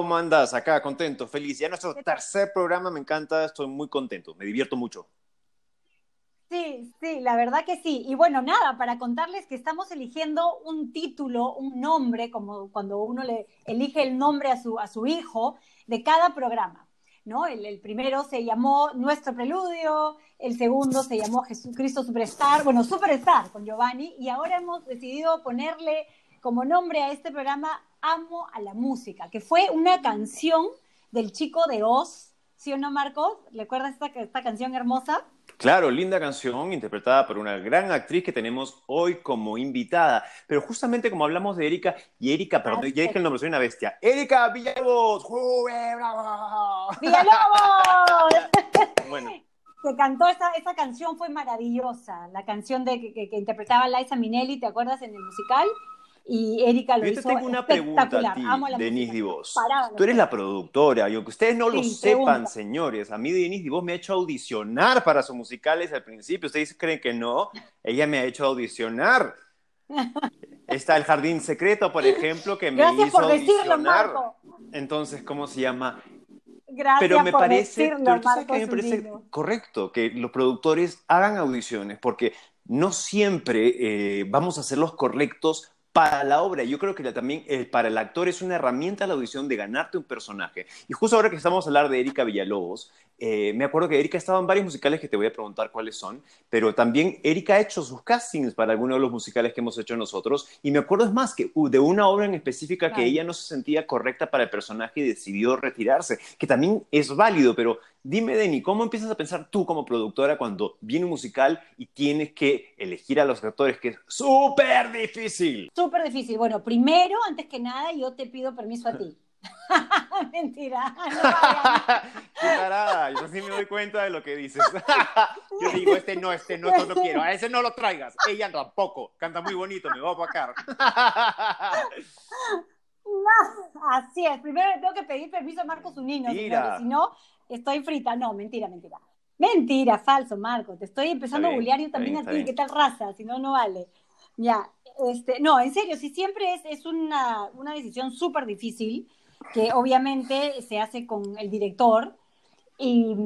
¿cómo andas? Acá, contento, feliz. Ya nuestro tercer programa, me encanta, estoy muy contento, me divierto mucho. Sí, sí, la verdad que sí. Y bueno, nada, para contarles que estamos eligiendo un título, un nombre, como cuando uno le elige el nombre a su, a su hijo de cada programa. ¿no? El, el, primero se llamó Nuestro Preludio, el segundo se llamó Jesucristo Superstar, bueno, Superstar con Giovanni, y ahora hemos decidido ponerle como nombre a este programa Amo a la Música, que fue una canción del chico de Oz, ¿sí o no, Marcos? ¿Recuerdas esta, esta canción hermosa? Claro, linda canción interpretada por una gran actriz que tenemos hoy como invitada. Pero justamente como hablamos de Erika, y Erika, perdón, ya dije el nombre, soy una bestia. Erika Villalobos. ¡Villalobos! bueno. Que cantó esa, esa canción fue maravillosa, la canción de, que, que, que interpretaba Liza Minnelli, ¿te acuerdas en el musical? Y Erika lo Yo hizo te tengo una pregunta a ti, Denise Divos. Tú eres la productora, y aunque ustedes no lo sepan, pregunta. señores, a mí Denise Divos me ha hecho audicionar para sus musicales al principio. Ustedes creen que no, ella me ha hecho audicionar. Está El Jardín Secreto, por ejemplo, que me Gracias hizo por decirlo, audicionar. Marco. Entonces, ¿cómo se llama? Gracias Pero me por parece, decirlo, pero tú sabes que me parece correcto que los productores hagan audiciones, porque no siempre eh, vamos a ser los correctos para la obra. Yo creo que también eh, para el actor es una herramienta la audición de ganarte un personaje. Y justo ahora que estamos a hablar de Erika Villalobos, eh, me acuerdo que Erika estaba en varios musicales que te voy a preguntar cuáles son, pero también Erika ha hecho sus castings para algunos de los musicales que hemos hecho nosotros. Y me acuerdo es más que uh, de una obra en específica que Ay. ella no se sentía correcta para el personaje y decidió retirarse, que también es válido, pero dime, Denny, ¿cómo empiezas a pensar tú como productora cuando viene un musical y tienes que elegir a los actores, que es súper difícil? Súper difícil. Bueno, primero, antes que nada, yo te pido permiso a ti. Mentira. no. Qué tarada, yo sí me doy cuenta de lo que dices. yo digo, este no, este no, esto no quiero, a ese no lo traigas, ella tampoco, canta muy bonito, me voy a apacar. Así es. Primero le tengo que pedir permiso a Marcos señores, si no, estoy frita. No, mentira, mentira. Mentira, falso, Marco. Te estoy empezando bien, a bullear yo también bien, a ti. ¿Qué tal raza? Si no, no vale. Ya, este, no, en serio, si siempre es, es una, una decisión súper difícil, que obviamente se hace con el director. Y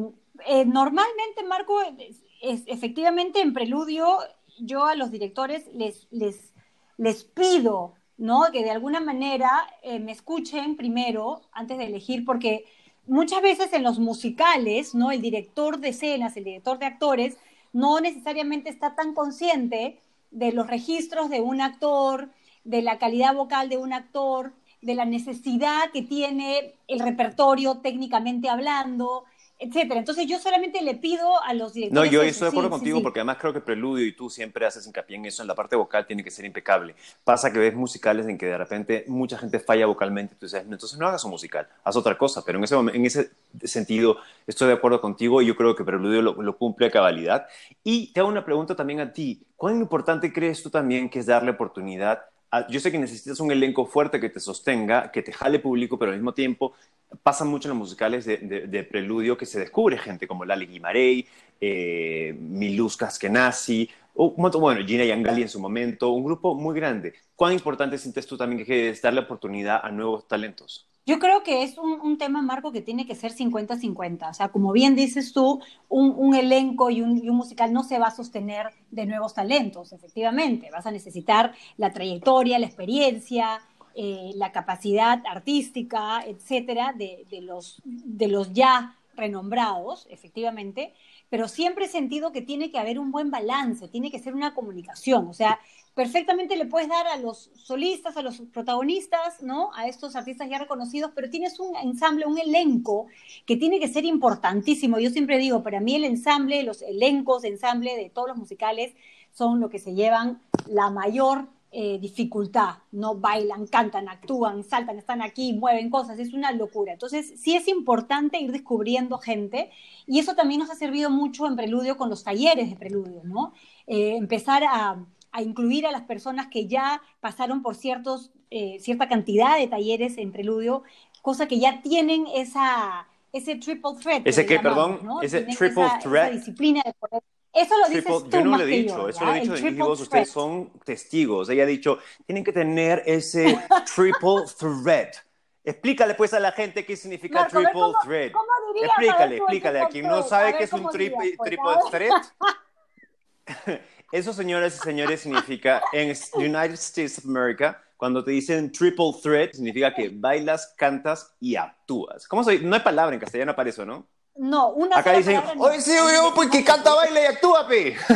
eh, normalmente, Marco, es, efectivamente en preludio, yo a los directores les, les, les pido, ¿no? Que de alguna manera eh, me escuchen primero antes de elegir, porque muchas veces en los musicales, ¿no? El director de escenas, el director de actores, no necesariamente está tan consciente de los registros de un actor, de la calidad vocal de un actor, de la necesidad que tiene el repertorio técnicamente hablando, etcétera. Entonces yo solamente le pido a los No, directores. yo eso, estoy de acuerdo sí, contigo sí. porque además creo que Preludio y tú siempre haces hincapié en eso, en la parte vocal tiene que ser impecable. Pasa que ves musicales en que de repente mucha gente falla vocalmente, tú dices, "No, entonces no hagas un musical, haz otra cosa, pero en ese, en ese sentido estoy de acuerdo contigo y yo creo que Preludio lo, lo cumple a cabalidad. Y te hago una pregunta también a ti, ¿cuán importante crees tú también que es darle oportunidad? A- yo sé que necesitas un elenco fuerte que te sostenga, que te jale público, pero al mismo tiempo pasa mucho en los musicales de, preludio que se descubre gente como Lali Guimarey, eh, Miluz Caskenasi, o un montón- bueno, Gina Yangali en su momento, un grupo muy grande. ¿Cuán importante sientes tú también que es darle oportunidad a nuevos talentos? Yo creo que es un, un tema, Marco, que tiene que ser 50-50. O sea, como bien dices tú, un, un elenco y un, musical no se va a sostener de nuevos talentos, efectivamente. Vas a necesitar la trayectoria, la experiencia, eh, la capacidad artística, etcétera, de, de los, de los ya renombrados, efectivamente. Pero siempre he sentido que tiene que haber un buen balance, tiene que ser una comunicación. O sea, perfectamente le puedes dar a los solistas, a los protagonistas, ¿no? A estos artistas ya reconocidos, pero tienes un ensamble, un elenco que tiene que ser importantísimo. Yo siempre digo, para mí el ensamble, los elencos, ensamble de todos los musicales son lo que se llevan la mayor eh, dificultad. No bailan, cantan, actúan, saltan, están aquí, mueven cosas, es una locura. Entonces, sí es importante ir descubriendo gente y eso también nos ha servido mucho en Preludio con los talleres de Preludio, ¿no? Eh, empezar a, a incluir a las personas que ya pasaron por ciertos, eh, cierta cantidad de talleres en preludio, cosa que ya tienen esa, ese triple threat. ¿Ese que llamamos, perdón? ¿no? Ese Tienen triple esa, threat. Esa disciplina de poder, Eso lo dices tú yo no más lo he dicho, yo, eso lo he dicho triple vos, ustedes son testigos. Ella ha dicho, tienen que tener ese triple threat. Explícale pues a la gente qué significa Marco, triple ¿cómo- threat. cómo dirías? Explícale, explícale. A quien no sabe qué es un ¿cómo triple, dirías, pues? triple threat, eso, señoras y señores, significa en United States of America, cuando te dicen triple threat, significa que bailas, cantas y actúas. ¿Cómo se No hay palabra en castellano para eso, ¿no? No, una Acá dicen, oye, sí, yo, pues que canta, baila y actúa, pe.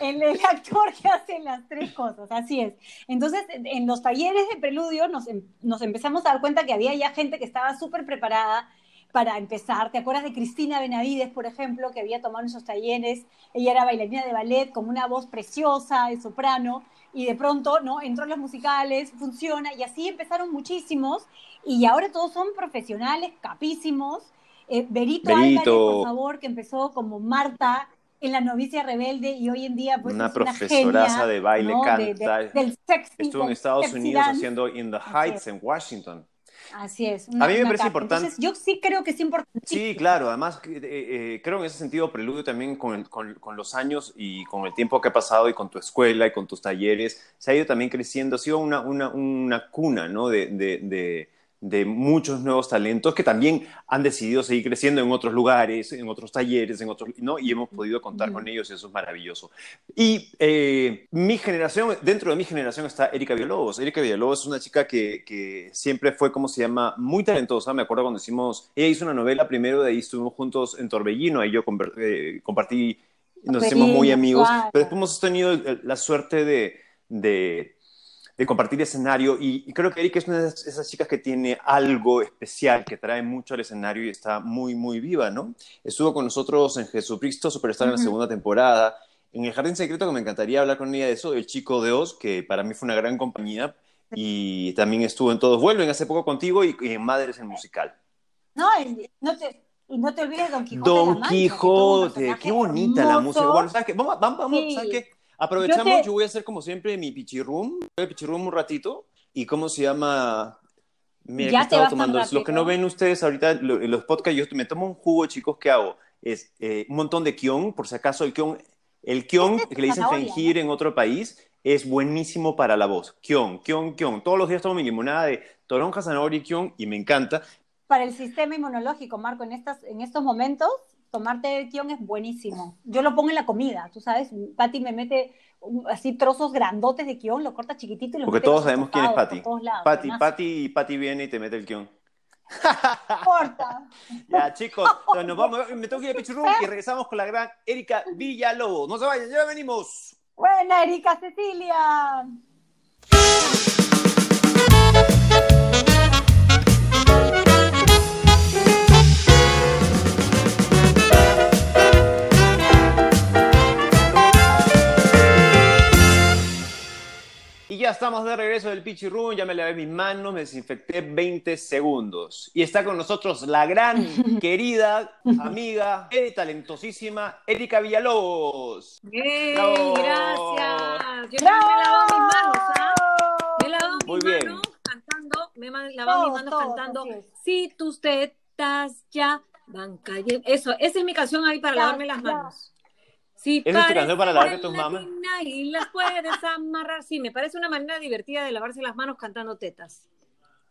El, el actor que hace las tres cosas, así es. Entonces, en los talleres de preludio nos, em- nos empezamos a dar cuenta que había ya gente que estaba súper preparada para empezar. ¿Te acuerdas de Cristina Benavides, por ejemplo, que había tomado esos talleres? Ella era bailarina de ballet con una voz preciosa de soprano y de pronto, ¿no? Entró en los musicales, funciona y así empezaron muchísimos y ahora todos son profesionales, capísimos. Eh, Berito, Berito. Álvarez, por favor, que empezó como Marta en la novicia rebelde y hoy en día pues Una es una profesoraza genia, de baile, ¿no? canta. del sexy, Estuvo en Estados Unidos dance. haciendo In the Heights es. en Washington. Así es. A mí me parece importante- Entonces, yo sí creo que es importante. Sí, claro. Además, eh, eh, creo en ese sentido, Preludio también con, el- con- con los años y con el tiempo que ha pasado y con tu escuela y con tus talleres, se ha ido también creciendo. Ha sido una, una, una cuna, ¿no? De, de, de- de muchos nuevos talentos que también han decidido seguir creciendo en otros lugares, en otros talleres, en otros, ¿no? Y hemos podido contar con ellos y eso es maravilloso. Y eh, mi generación, dentro de mi generación está Erika Villalobos. Erika Villalobos es una chica que, que siempre fue, como se llama, muy talentosa. Me acuerdo cuando hicimos, ella hizo una novela primero, de ahí estuvimos juntos en Torbellino, ahí yo conver- eh, compartí, nos hicimos muy amigos, pero después hemos tenido la suerte de, de, de compartir escenario y, y creo que Erika es una de esas, chicas que tiene algo especial, que trae mucho al escenario y está muy, muy viva, ¿no? Estuvo con nosotros en Jesucristo Superstar en la segunda temporada. En El Jardín Secreto, que me encantaría hablar con ella de eso, El Chico de Oz, que para mí fue una gran compañía. Y también estuvo en Todos Vuelven hace poco contigo y, y en Madres el Musical. No, no te, y no te olvides Don Quijote. de la Don Mancha, Quijote, qué bonita la música. Bueno, ¿sabes qué? Vamos, vamos, vamos, Sí. ¿sabes qué? Aprovechamos, Yo yo, te- voy a hacer como siempre mi pichirrum, a pichirrum un ratito. ¿Y cómo se llama? Mira, Ya que te estaba tomando. Lo que no ven ustedes ahorita, lo- en los podcasts, yo me tomo un jugo, chicos, ¿qué hago? Es eh, un montón de kion, por si acaso el kion, el kion Este es que le dicen fingir en otro país, es buenísimo para la voz. Kion, kion, kion. Todos los días tomo mi limonada de toronja, zanahoria y kion y me encanta. Para el sistema inmunológico, Marco, en, estas, en estos momentos, tomarte el kion es buenísimo. Yo lo pongo en la comida, tú sabes. Patti me mete así trozos grandotes de kion, lo corta chiquitito y lo Porque mete todos sabemos quién es. Patty, Buenazo. Patty, Patty viene y te mete el kion. Importa. Ya, chicos, entonces nos vamos, me tengo que ir a Pichurrum y regresamos con la gran Erika Villalobos. No se vayan, ya venimos. Buena, Erika Cecilia. Y ya estamos de regreso del Pichurrum, ya me lavé mis manos, me desinfecté 20 segundos. Y está con nosotros la gran, querida, amiga, eh, talentosísima Erika Villalobos. ¡Ey! ¡Bravo! Gracias. Yo también me he lavado mis manos, ¿ah? Me he lavado Muy mis bien. manos cantando, me lavado Todos, mis manos todos, cantando. Si tus tetas ya van cayendo. Eso, esa es mi canción ahí para Ya, lavarme las ya. Si ¿Esa es tu canción para lavarte tus latina Y las puedes amarrar. Sí, me parece una manera divertida de lavarse las manos cantando tetas.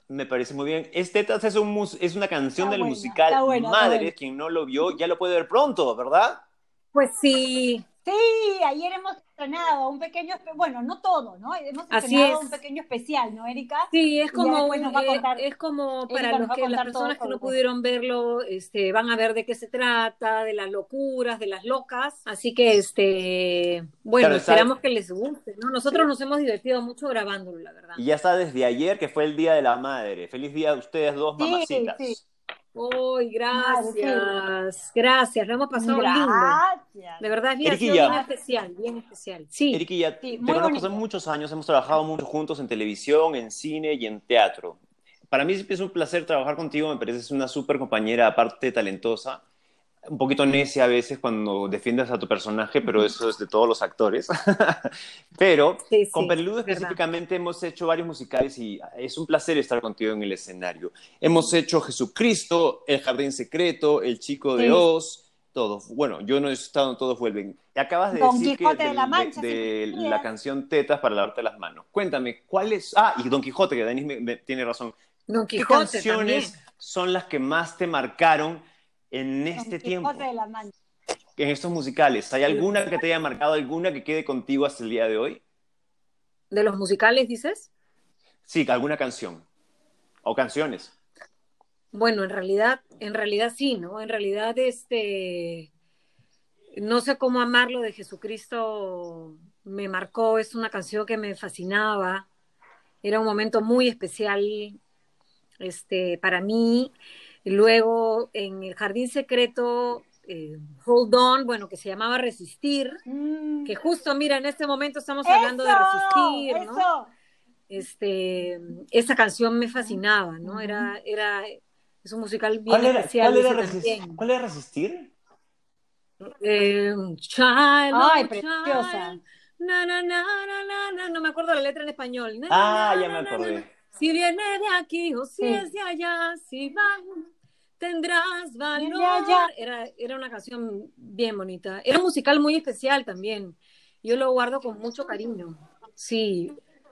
Me parece muy bien. Este Tetas es, un es una canción Está del buena, musical buena, Madre. Quien no lo vio ya lo puede ver pronto, ¿verdad? Pues sí, Sí, ayer hemos estrenado un pequeño, bueno, no todo, ¿no? Hemos Así estrenado es. un pequeño especial, ¿no, Erika? Sí, es como, después nos va a eh, contar- es como para Erika los que, las personas que no pudieron verlo, este, van a ver de qué se trata, de las locuras, de las locas. Así que, este, bueno, Claro, esperamos que les guste, ¿no? Nosotros nos hemos divertido mucho grabándolo, la verdad. Y ya está desde ayer, que fue el Día de la Madre. Feliz día a ustedes dos, Sí, mamacitas. sí. ¡Uy, gracias! Gracias, lo hemos pasado lindo. Gracias. De verdad, es bien, ha sido Eriquilla. bien especial, bien especial. Sí, Erika, ya Sí, te conozco hace muchos años, hemos trabajado mucho juntos en televisión, en cine y en teatro. Para mí siempre es un placer trabajar contigo, me pareces una súper compañera, aparte talentosa, un poquito necia a veces cuando defiendes a tu personaje, pero eso es de todos los actores. pero Sí, sí, con es verdad. específicamente hemos hecho varios musicales y es un placer estar contigo en el escenario. Hemos hecho Jesucristo, El Jardín Secreto, El Chico de Sí. Oz, Todos, bueno, yo no he estado en Todos Vuelven. Acabas de Don decir Quijote que de la Mancha, de, de la canción Tetas para lavarte las manos. Cuéntame, ¿cuál es? Ah, y Don Quijote, que Denis me- me- tiene razón. Don ¿Qué Quijote canciones también. son las que más te marcaron en este Don tiempo? Quijote de la Mancha. En estos musicales. ¿Hay alguna que te haya marcado, alguna que quede contigo hasta el día de hoy? ¿De los musicales, dices? Sí, alguna canción. O canciones. Bueno, en realidad, en realidad sí, ¿no? En realidad, este, no sé cómo amarlo de Jesucristo me marcó, es una canción que me fascinaba, era un momento muy especial, este, para mí. Luego, en el Jardín Secreto, eh, Hold On, bueno, que se llamaba Resistir, Mm. que justo, mira, en este momento estamos hablando de ¡Eso! resistir, ¿no? ¡Eso! este, esa canción me fascinaba, ¿no? Era, era, es un musical bien ¿Cuál era, especial. cuál era resistir? también. ¿Cuál era resistir? Eh, child, Ay, preciosa. na, na, na, na, na, na, no me acuerdo la letra en español. Na, Ah, na, ya na, me na, acordé. na, Si viene de aquí o si Sí. es de allá, si va, tendrás valor. Era, era una canción bien bonita. Era un musical muy especial también. Yo lo guardo con mucho cariño. Sí,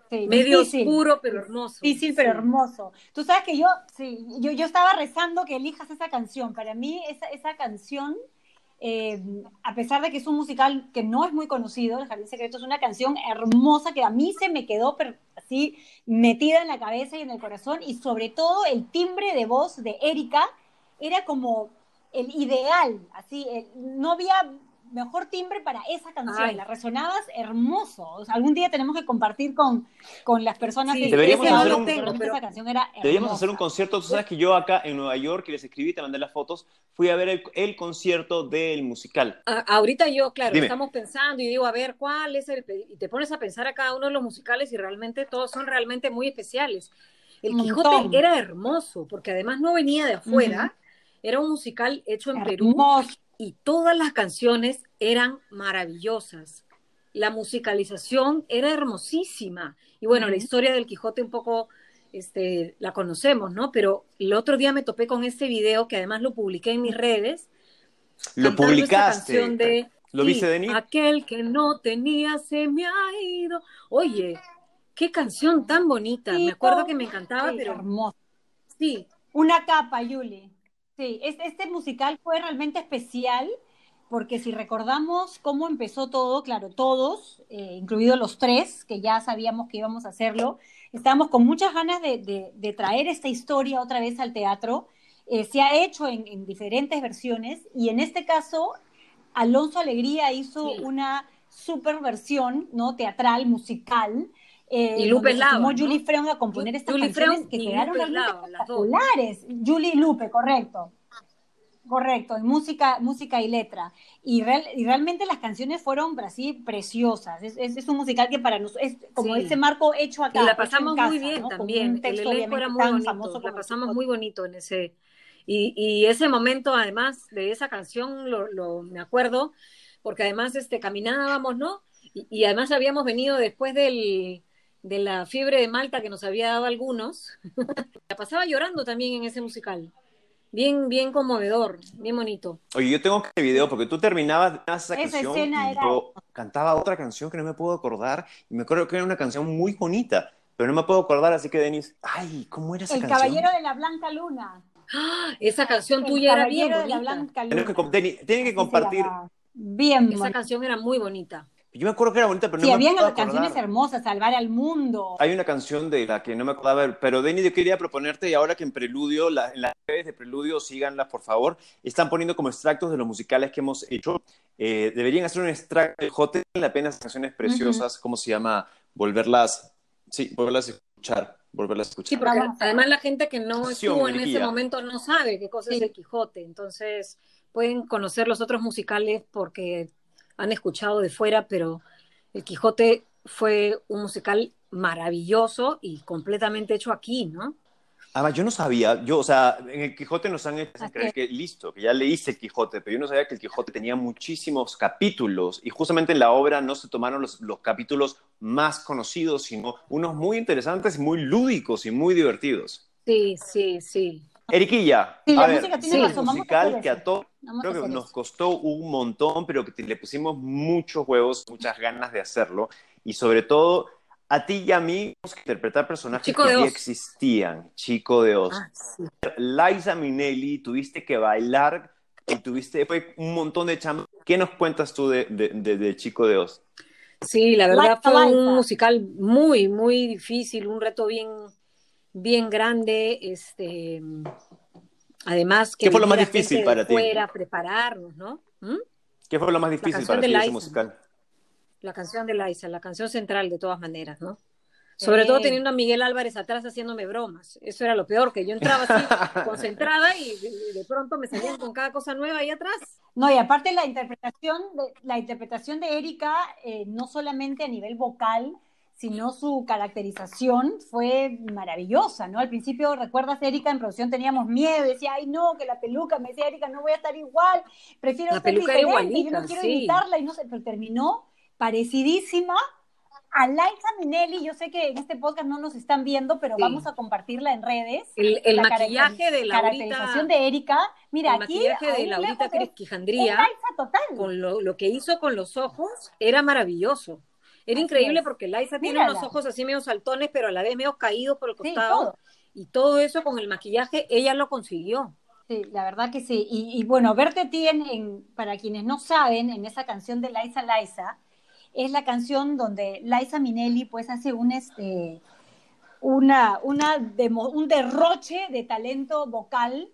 Sí, medio difícil. oscuro, pero hermoso. Difícil, pero Sí. hermoso. Tú sabes que yo, sí, yo, yo estaba rezando que elijas esa canción. Para mí, esa, esa canción, eh, a pesar de que es un musical que no es muy conocido, El Jardín Secreto es una canción hermosa que a mí se me quedó per- así metida en la cabeza y en el corazón. Y sobre todo el timbre de voz de Erika era como el ideal. Así, el- no había mejor timbre para esa canción. Ay. La resonabas hermoso. O sea, algún día tenemos que compartir con, con las personas Sí, que Deberíamos ese hacer un- tengo, pero- pero esa canción era hermosa. Deberíamos hacer un concierto. Tú sabes que yo acá en Nueva York, y les escribí, te mandé las fotos, fui a ver el, el concierto del musical. A- ahorita yo, claro, Dime. estamos pensando y digo, a ver, ¿cuál es el...? Y te pones a pensar a cada uno de los musicales y realmente todos son realmente muy especiales. El Quijote era hermoso, porque además no venía de afuera, era un musical hecho en Perú Hermoso. y todas las canciones eran maravillosas. La musicalización era hermosísima. Y bueno, la historia del Quijote un poco este, la conocemos, ¿no? Pero el otro día me topé con este video que además lo publiqué en mis redes. Lo publicaste. canción de, ¿Lo viste, Denis? Aquel que no tenía se me ha ido. Oye, qué canción tan bonita. Me acuerdo que me encantaba, Sí, pero hermoso. sí, Una capa, Yuli. Sí, este, este musical fue realmente especial porque si recordamos cómo empezó todo, claro, todos, eh, incluidos los tres, que ya sabíamos que íbamos a hacerlo, estábamos con muchas ganas de, de- de traer esta historia otra vez al teatro. Eh, se ha hecho en, en diferentes versiones y en este caso Alonso Alegría hizo Sí. una super versión, ¿no? Teatral, musical. Eh, Y Lupe Lava, ¿no? Julie Freund a componer estas Julie canciones Freund que y quedaron Lupe Lava, las espectaculares. Julie y Lupe, correcto. Correcto, en música, música y letra. Y, real- y realmente las canciones fueron así preciosas. Es, es- es un musical que para nosotros es como Sí. ese marco hecho acá. y la pasamos casa, muy bien también. El elenco era muy bonito. La pasamos muy bonito en ese. Y, y ese momento, además de esa canción, lo, lo- me acuerdo, porque además este, caminábamos, ¿no? Y, y además habíamos venido después del, de la fiebre de Malta que nos había dado algunos. la pasaba llorando también en ese musical. Bien, bien conmovedor, bien bonito. Oye, yo tengo que video porque tú terminabas esa, Esa canción escena y era- yo cantaba otra canción que no me puedo acordar y me acuerdo que era una canción muy bonita, pero no me puedo acordar, así que Denis, ay, ¿cómo era esa El canción? Caballero de la Blanca Luna. ¡Ah! Esa canción El tuya era bien Caballero de la. Blanca Luna. Que, tienen que se compartir. Bien Esa bonita. canción era muy bonita. Yo me acuerdo que era bonita, pero Sí, no me habían canciones hermosas, Salvar al Mundo. Hay una canción de la que no me acordaba, pero Denis, yo quería proponerte, y ahora que en Preludio, la- en las redes de Preludio, síganlas, por favor, están poniendo como extractos de los musicales que hemos hecho. Eh, deberían hacer un extracto de pena canciones preciosas, ¿cómo se llama? Volverlas, sí, volverlas a escuchar, volverlas a Sí, escuchar. porque Vamos a- además la gente que no Acción, estuvo en ese momento no sabe qué cosa es Sí. el Quijote, entonces pueden conocer los otros musicales porque han escuchado de fuera, pero el Quijote fue un musical maravilloso y completamente hecho aquí, ¿no? Además, yo no sabía, yo, o sea, en el Quijote nos han hecho creer que listo, que ya leíste el Quijote, pero yo no sabía que el Quijote tenía muchísimos capítulos y justamente en la obra no se tomaron los, los capítulos más conocidos, sino unos muy interesantes, muy lúdicos y muy divertidos. Sí, sí, sí. Eriquilla, Sí, la a ver, música tiene sí, razón, vamos a musical que a todos creo que nos costó un montón, pero que le pusimos muchos huevos, muchas ganas de hacerlo. Y sobre todo, a ti y a mí, tenemos que interpretar personajes Chico que ya existían. Chico de Oz. Ah, sí. Liza Minnelli, tuviste que bailar y tuviste fue un montón de chamba. ¿Qué nos cuentas tú de, de, de- de Chico de Oz? Sí, la verdad Liza, fue Liza. un musical muy, muy difícil, un reto bien, bien grande. Este, además que ¿Qué fue lo más difícil para ti? fuera prepararnos, ¿no? ¿Mm? ¿Qué fue lo más difícil para ti de ese musical? La canción de Liza, la canción central de todas maneras, ¿no? Sobre Sí. todo teniendo a Miguel Álvarez atrás haciéndome bromas. Eso era lo peor, que yo entraba así concentrada y de, de pronto me salían con cada cosa nueva ahí atrás. No, y aparte la interpretación de, la interpretación de Erika, eh, no solamente a nivel vocal, sino su caracterización fue maravillosa, ¿no? Al principio, ¿recuerdas, Erika? En producción teníamos miedo, decía, ay, no, que la peluca, me decía Erika, no voy a estar igual, prefiero La ser peluca diferente, yo igualita, no quiero sí. imitarla, y no sé, pero terminó parecidísima a Liza Minnelli, yo sé que en este podcast no nos están viendo, pero Sí. vamos a compartirla en redes. El, el La maquillaje de Laurita, caracterización de Erika, mira, el aquí maquillaje de Laurita Quijandría, Liza total. con lo, lo que hizo con los ojos, era maravilloso. Era Así increíble es. porque Liza tiene Mírala. unos ojos así medio saltones, pero a la vez medio caídos por el Sí, costado. todo. y todo eso con el maquillaje, ella lo consiguió. Sí, la verdad que sí. Y, y bueno, verte a ti, en, en- para quienes no saben, en esa canción de Liza Liza, es la canción donde Liza Minnelli pues hace un, este, una, una demo- un derroche de talento vocal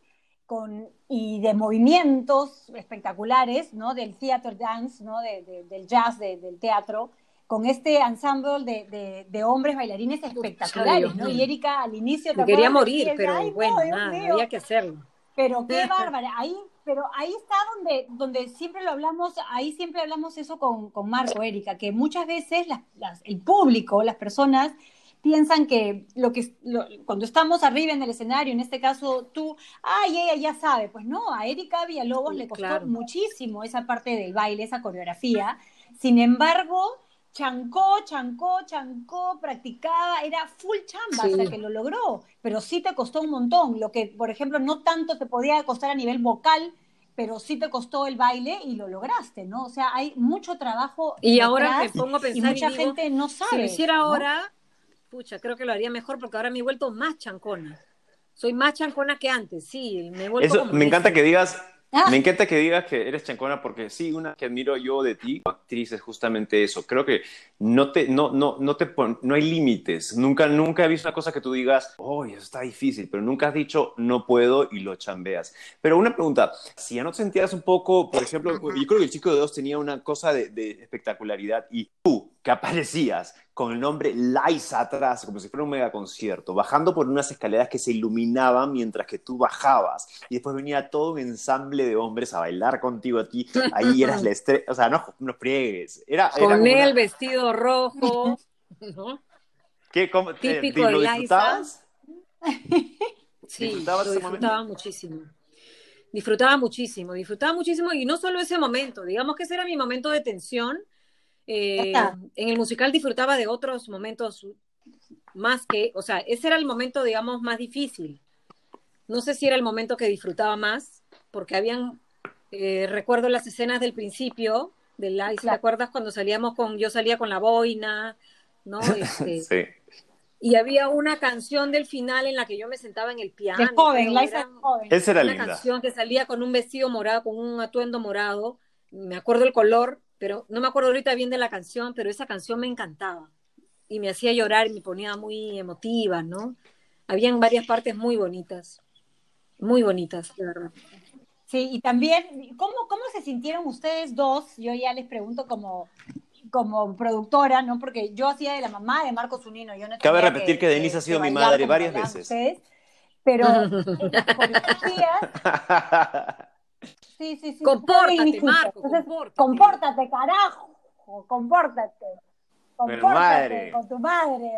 con, y de movimientos espectaculares, ¿no? Del theater dance, ¿no? De- de- del jazz, de- del teatro, con este ensemble de, de- de hombres bailarines espectaculares, ¿no? Y Erika al inicio... ¿te Me quería morir, pero "Ay, no, bueno, Dios nada, mío". había que hacerlo. Pero qué bárbara, ahí, pero ahí está donde, donde siempre lo hablamos, ahí siempre hablamos eso con, con Marco, Erika, que muchas veces las- las- el público, las personas piensan que lo que lo- cuando estamos arriba en el escenario, en este caso tú, ay, ella ya sabe, pues no, a Erika Villalobos Sí, le costó claro. muchísimo esa parte del baile, esa coreografía. Sin embargo, chancó, chancó, chancó, practicaba, era full chamba Sí. hasta que lo logró, pero sí te costó un montón, lo que, por ejemplo, no tanto te podía costar a nivel vocal, pero sí te costó el baile y lo lograste, ¿no? O sea, hay mucho trabajo Y ahora me pongo a pensar y, mucha digo, gente no sabe. si lo hiciera ¿no? ahora, pucha, creo que lo haría mejor porque ahora me he vuelto más chancona. Soy más chancona que antes, sí, me he vuelto Eso, como me encanta que digas, Ah. me encanta que digas que eres chancona porque sí, una que admiro yo de ti, actriz, es justamente eso. Creo que no te, no, no, no te no hay límites. Nunca, nunca he visto una cosa que tú digas, oh, eso está difícil, pero nunca has dicho no puedo y lo chambeas. Pero una pregunta, si ya no te sentías un poco, por ejemplo, yo creo que el chico de dos tenía una cosa de, de espectacularidad y tú que aparecías con el nombre Liza atrás, como si fuera un mega concierto, bajando por unas escaleras que se iluminaban mientras que tú bajabas y después venía todo un ensamble de hombres a bailar contigo a ti, ahí eras la estrella, o sea, no, no friegues, era, era Con como el una- vestido rojo, ¿no? ¿Qué, cómo, típico te- ¿Lo disfrutabas? Sí, ¿Disfrutabas lo disfrutaba muchísimo. Disfrutaba muchísimo, disfrutaba muchísimo y no solo ese momento, digamos que ese era mi momento de tensión. Eh, en el musical disfrutaba de otros momentos más que, o sea, ese era el momento, digamos, más difícil. No sé si era el momento que disfrutaba más, porque habían, eh, recuerdo las escenas del principio de Liza, ¿te Claro. acuerdas cuando salíamos con, yo salía con la boina, ¿no? Este, Sí. y había una canción del final en la que yo me sentaba en el piano. De joven, era es joven. Esa era una linda. canción que salía con un vestido morado, con un atuendo morado. Me acuerdo el color, pero no me acuerdo ahorita bien de la canción, pero esa canción me encantaba. Y me hacía llorar y me ponía muy emotiva, ¿no? Habían varias partes muy bonitas. Muy bonitas, de verdad. Sí, y también, ¿cómo, ¿cómo se sintieron ustedes dos? Yo ya les pregunto como, como productora, ¿no? Porque yo hacía de la mamá de Marcos Unino. Yo no Cabe repetir que Denise ha sido mi madre varias veces. ustedes, pero en las coreografías, sí, sí, sí. Compórtate. Marco, Entonces, compórtate. compórtate, carajo, compórtate. Pero Compórtate madre. con tu madre,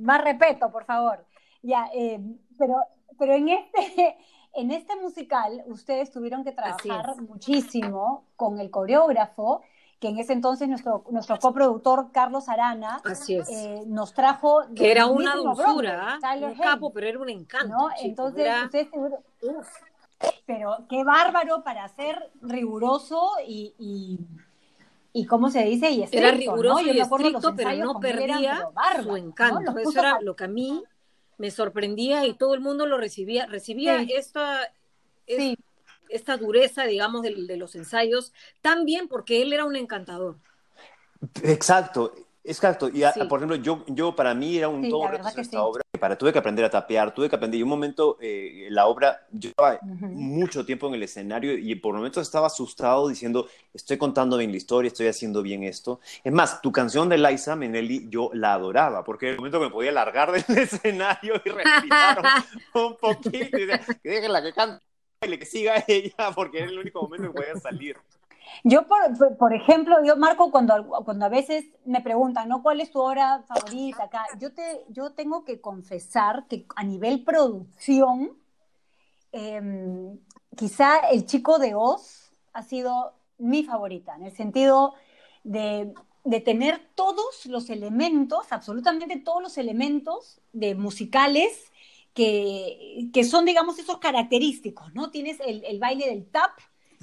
más respeto, por favor. Ya, eh, pero, pero en este, en este musical ustedes tuvieron que trabajar muchísimo con el coreógrafo que en ese entonces nuestro, nuestro coproductor Carlos Arana Así es. eh, nos trajo... que era una dulzura, Broadway, ¿ah? Un capo, pero era un encanto. ¿no? chico, Entonces, era- ustedes seguro- pero qué bárbaro para ser riguroso y, y, y ¿cómo se dice? Y estricto, era riguroso ¿no? Yo y estricto, pero ensayos no perdía pero su encanto. Eso era lo que a mí me sorprendía y todo el mundo lo recibía, recibía Sí. esta, es- Sí, esta dureza, digamos, de, de los ensayos, tan bien porque él era un encantador. Exacto, exacto. Y a- Sí. por ejemplo, yo, yo para mí era un Sí, todo reto esta sí. obra. Para, tuve que aprender a tapear, tuve que aprender. Y un momento, eh, la obra, yo estaba mucho tiempo en el escenario y por momentos estaba asustado diciendo, estoy contando bien la historia, estoy haciendo bien esto. Es más, tu canción de Liza Minnelli, yo la adoraba, porque en el momento que me podía largar del escenario y respirar un, un poquito, y decía, que déjenla que cante, que siga ella, porque era el único momento que podía salir. Yo, por, por- ejemplo, yo, Marco, cuando, cuando a veces me preguntan, ¿no? ¿Cuál es tu obra favorita acá? Yo, te, yo tengo que confesar que a nivel producción, em, quizá El Chico de Oz ha sido mi favorita, en el sentido de, de tener todos los elementos, absolutamente todos los elementos de musicales que, que son, digamos, esos característicos, ¿no? Tienes el, el baile del tap,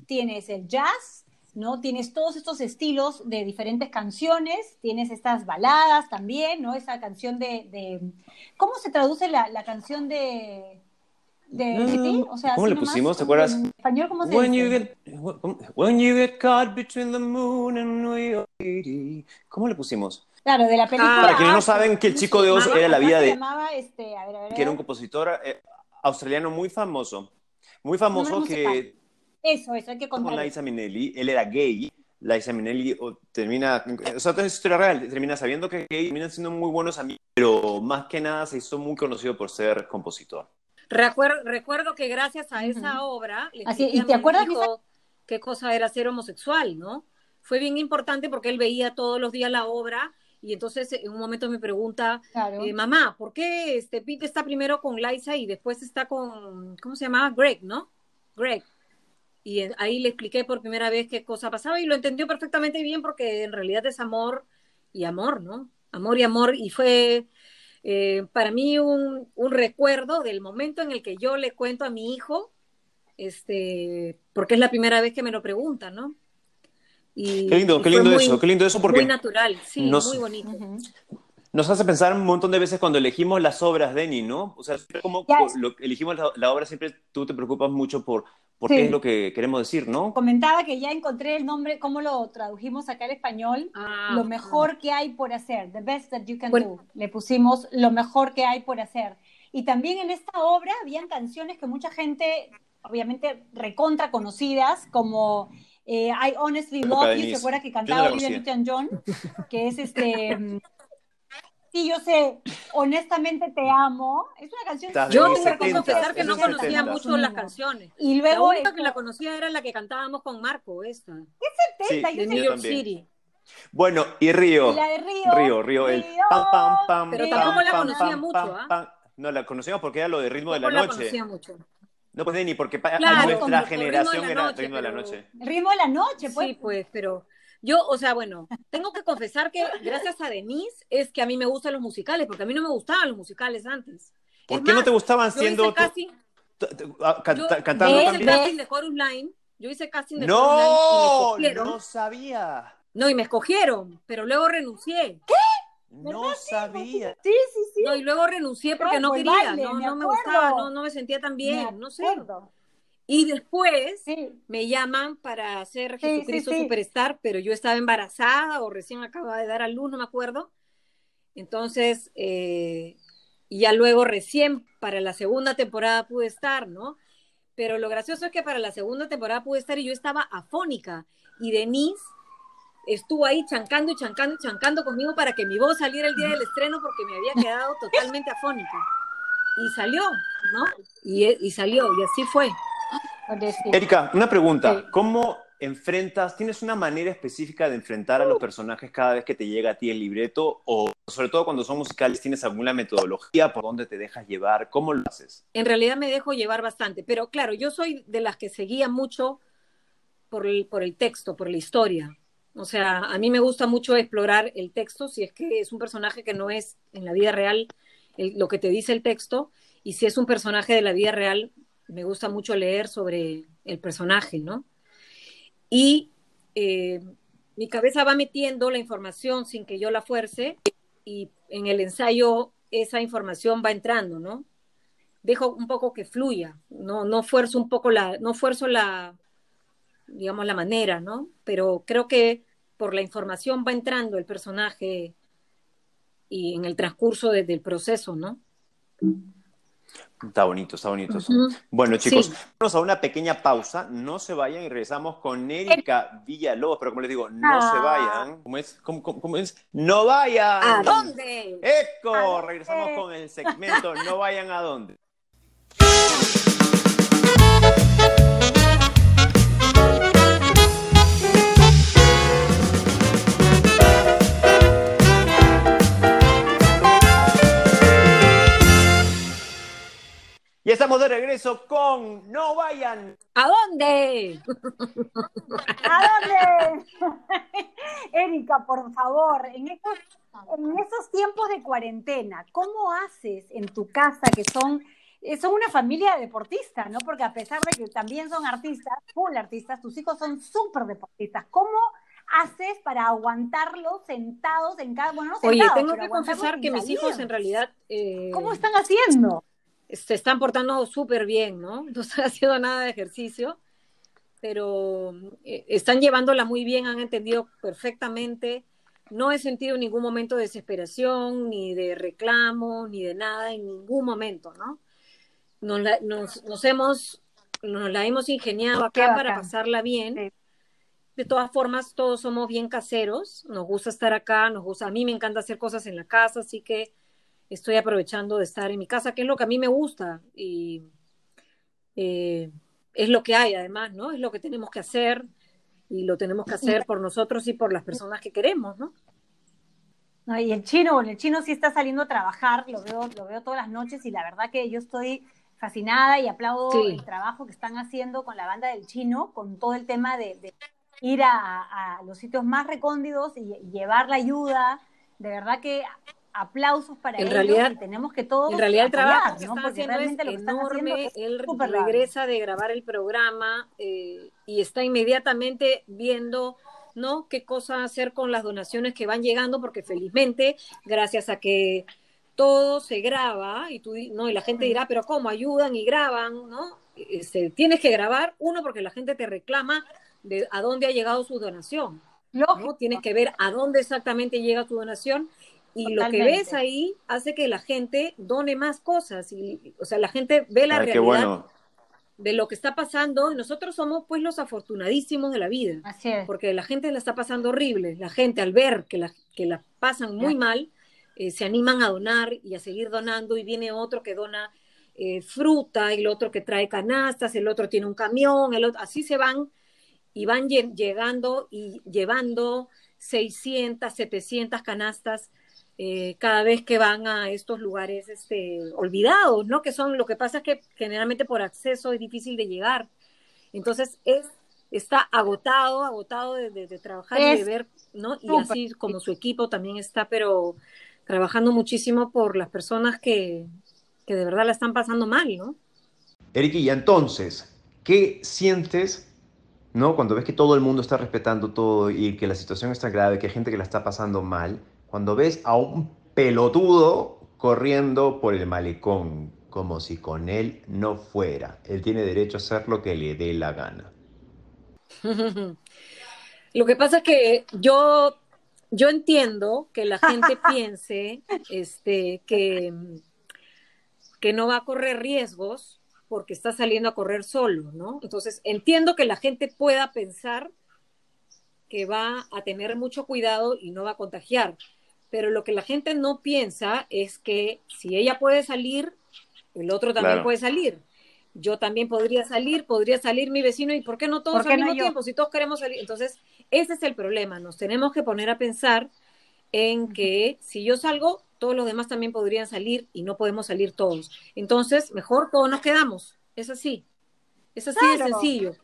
tienes el jazz, ¿no? Tienes todos estos estilos de diferentes canciones, tienes estas baladas también, ¿no? Esa canción de... de- ¿Cómo se traduce la, la canción de... de Mm, sí? O sea, ¿cómo le pusimos? ¿Te acuerdas? En español, ¿cómo se When dice? you get when you get caught between the moon and New York City. ¿Cómo le pusimos? Claro, de la película... Para quienes no saben que el ¿Cómo chico de Oz era la vida de llamaba, este, a ver, a ver, que era un compositor eh, australiano muy famoso, muy famoso que musical. Eso, eso, hay que con contarlo. Liza Minnelli, él era gay. Liza Minnelli o, termina, o sea, es historia real, termina sabiendo que es gay, terminan siendo muy buenos amigos, pero más que nada se hizo muy conocido por ser compositor. Recuerdo, recuerdo que gracias a esa Ujú. obra le Así, ¿y te acuerdas, hijo qué cosa era ser homosexual, ¿no? Fue bien importante porque él veía todos los días la obra y entonces en un momento me pregunta, Claro. eh, mamá, ¿por qué este Pete está primero con Liza y después está con, ¿cómo se llamaba? Greg, ¿no? Greg. Y ahí le expliqué por primera vez qué cosa pasaba y lo entendió perfectamente bien porque en realidad es amor y amor, ¿no? Amor y amor y fue eh, para mí un, un recuerdo del momento en el que yo le cuento a mi hijo, este, porque es la primera vez que me lo pregunta, ¿no? Y, Qué lindo, y qué lindo muy- eso, qué lindo eso porque Muy natural, sí, nos- muy bonito. Ujú. Nos hace pensar un montón de veces cuando elegimos las obras, Denny, ¿no? O sea, siempre como Ya. lo- elegimos la, la obra, siempre tú te preocupas mucho por, por Sí. qué es lo que queremos decir, ¿no? Comentaba que ya encontré el nombre, cómo lo tradujimos acá al español. Ah, lo mejor que hay por hacer, the best that you can Bueno. do. Le pusimos lo mejor que hay por hacer. Y también en esta obra habían canciones que mucha gente, obviamente, recontra conocidas, como eh, I Honestly Love You. ¿se acuerda que cantaba Olivia. Newton-John? Que es este... Sí, yo sé, honestamente te amo. Es una canción Estás de Yo tengo que 70, confesar que no de conocía 70. mucho las canciones. Y La luego única que la conocía era la que cantábamos con Marco, esta, Sí, yo de sé New yo York. City. Bueno, y Río. La de Río. Río, Río, el pam, pam, pam, Pero pam, tampoco la conocía pam, mucho, pam, ¿ah? No, la conocíamos porque era lo de ritmo de la Tampoco la noche. conocía mucho. No, pues Denny, porque pa- Claro, nuestra generación Ritmo de la era Noche, ritmo de la noche. Ritmo de la noche, pues. Sí, pues, pero yo, o sea, bueno, tengo que confesar que gracias a Denise es que a mí me gustan los musicales, porque a mí no me gustaban los musicales antes. ¿Por Es qué no te gustaban Yo siendo t- ah, can- yo- ta- cantando yo hice también? casting de Chorus Line, yo hice casting de Chorus No, Line y me escogieron. no sabía. No, y me escogieron, pero luego renuncié. No sabía. Sí, sí, sí. No, y luego renuncié porque no el quería, baile, no, me no me gustaba, no, no me sentía tan bien, no sé. Y después Sí. me llaman para hacer sí, Jesucristo sí. Superstar, pero yo estaba embarazada o recién acababa de dar a luz, no me acuerdo. Entonces, eh, y ya luego recién para la segunda temporada pude estar, ¿no? Pero lo gracioso es que para la segunda temporada pude estar y yo estaba afónica. Y Denise estuvo ahí chancando y chancando y chancando conmigo para que mi voz saliera el día del estreno porque me había quedado totalmente afónica. Y salió, ¿no? Y, y salió, y así fue. Sí. Erika, una pregunta. Sí. ¿Cómo enfrentas, tienes una manera específica de enfrentar a los personajes cada vez que te llega a ti el libreto? O sobre todo cuando son musicales, ¿tienes alguna metodología por dónde te dejas llevar? ¿Cómo lo haces? En realidad me dejo llevar bastante, pero claro, yo soy de las que seguía mucho por el, por el texto, por la historia. O sea, a mí me gusta mucho explorar el texto, si es que es un personaje que no es en la vida real lo que te dice el texto, y si es un personaje de la vida real, me gusta mucho leer sobre el personaje, ¿no? Y eh, mi cabeza va metiendo la información sin que yo la fuerce, y en el ensayo esa información va entrando, ¿no? Dejo un poco que fluya, no, no fuerzo un poco la, no fuerzo la, digamos, la manera, ¿no? Pero creo que por la información va entrando el personaje y en el transcurso del proceso, ¿no? Está bonito, está bonito eso. Bueno, chicos, vamos a una pequeña pausa. No se vayan y regresamos con Erika Villalobos. Pero como les digo, no se ah. vayan. ¿Cómo es? ¿Cómo, es? ¡No vayan! ¿A dónde? ¡Eco! Regresamos con el segmento No vayan a dónde. Estamos de regreso con No vayan. ¿A dónde? ¿A dónde? Erika, por favor, en estos, en esos tiempos de cuarentena, ¿cómo haces en tu casa que son eh, son una familia de deportistas, ¿no? Porque a pesar de que también son artistas, full artistas, tus hijos son súper deportistas. ¿Cómo haces para aguantarlos sentados en cada... Bueno, Oye, tengo que confesar que mis hijos en realidad... Eh, ¿Cómo están haciendo? Se están portando súper bien, ¿no? No están haciendo nada de ejercicio, pero eh, están llevándola muy bien, han entendido perfectamente. No he sentido en ningún momento de desesperación, ni de reclamo, ni de nada, en ningún momento, ¿no? Nos la, nos, hemos, nos la hemos ingeniado acá para pasarla bien. De todas formas, todos somos bien caseros, nos gusta estar acá, nos gusta, a mí me encanta hacer cosas en la casa, así que estoy aprovechando de estar en mi casa, que es lo que a mí me gusta y eh, es lo que hay además, ¿no? Es lo que tenemos que hacer y lo tenemos que hacer por nosotros y por las personas que queremos, ¿no? y el chino, el chino sí está saliendo a trabajar, lo veo, lo veo todas las noches y la verdad que yo estoy fascinada y aplaudo el trabajo que están haciendo con la banda del chino, con todo el tema de, ir a, los sitios más recóndidos y, y llevar la ayuda. De verdad que aplausos para en ellos realidad, y tenemos que todos En realidad el trabajo que están haciendo es enorme, él regresa de grabar el programa eh, y está inmediatamente viendo ¿no? qué cosa hacer con las donaciones que van llegando, porque felizmente, gracias a que todo se graba y tú no y la gente dirá pero cómo ayudan y graban no este, tienes que grabar uno porque la gente te reclama de a dónde ha llegado su donación ¿no? tienes que ver a dónde exactamente llega tu donación y lo que ves ahí hace que la gente done más cosas y o sea la gente ve la realidad de lo que está pasando y nosotros somos pues los afortunadísimos de la vida porque la gente la está pasando horrible la gente al ver que la que la pasan muy mal eh, se animan a donar y a seguir donando y viene otro que dona eh, fruta y el otro que trae canastas el otro tiene un camión el otro así se van y van llegando y llevando 600 700 canastas eh, cada vez que van a estos lugares este, olvidados, ¿no? Que son, lo que pasa es que generalmente por acceso es difícil de llegar. Entonces, es, está agotado, agotado de, trabajar y de ver, ¿no? Y así como su equipo también está, pero trabajando muchísimo por las personas que, que de verdad la están pasando mal, ¿no? Eriki, y entonces, ¿qué sientes ¿no? Cuando ves que todo el mundo está respetando todo y que la situación está grave, que hay gente que la está pasando mal, cuando ves a un pelotudo corriendo por el malecón, como si con él no fuera. Él tiene derecho a hacer lo que le dé la gana. Lo que pasa es que yo, yo entiendo que la gente piense este, que, que no va a correr riesgos porque está saliendo a correr solo, ¿no? Entonces, entiendo que la gente pueda pensar que va a tener mucho cuidado y no va a contagiar pero lo que la gente no piensa es que si ella puede salir, el otro también puede salir. Yo también podría salir, podría salir mi vecino, ¿y por qué no todos al mismo tiempo? Si todos queremos salir. Entonces, ese es el problema. Nos tenemos que poner a pensar en que si yo salgo, todos los demás también podrían salir y no podemos salir todos. Entonces, mejor todos nos quedamos. Es así. Es así de sencillo.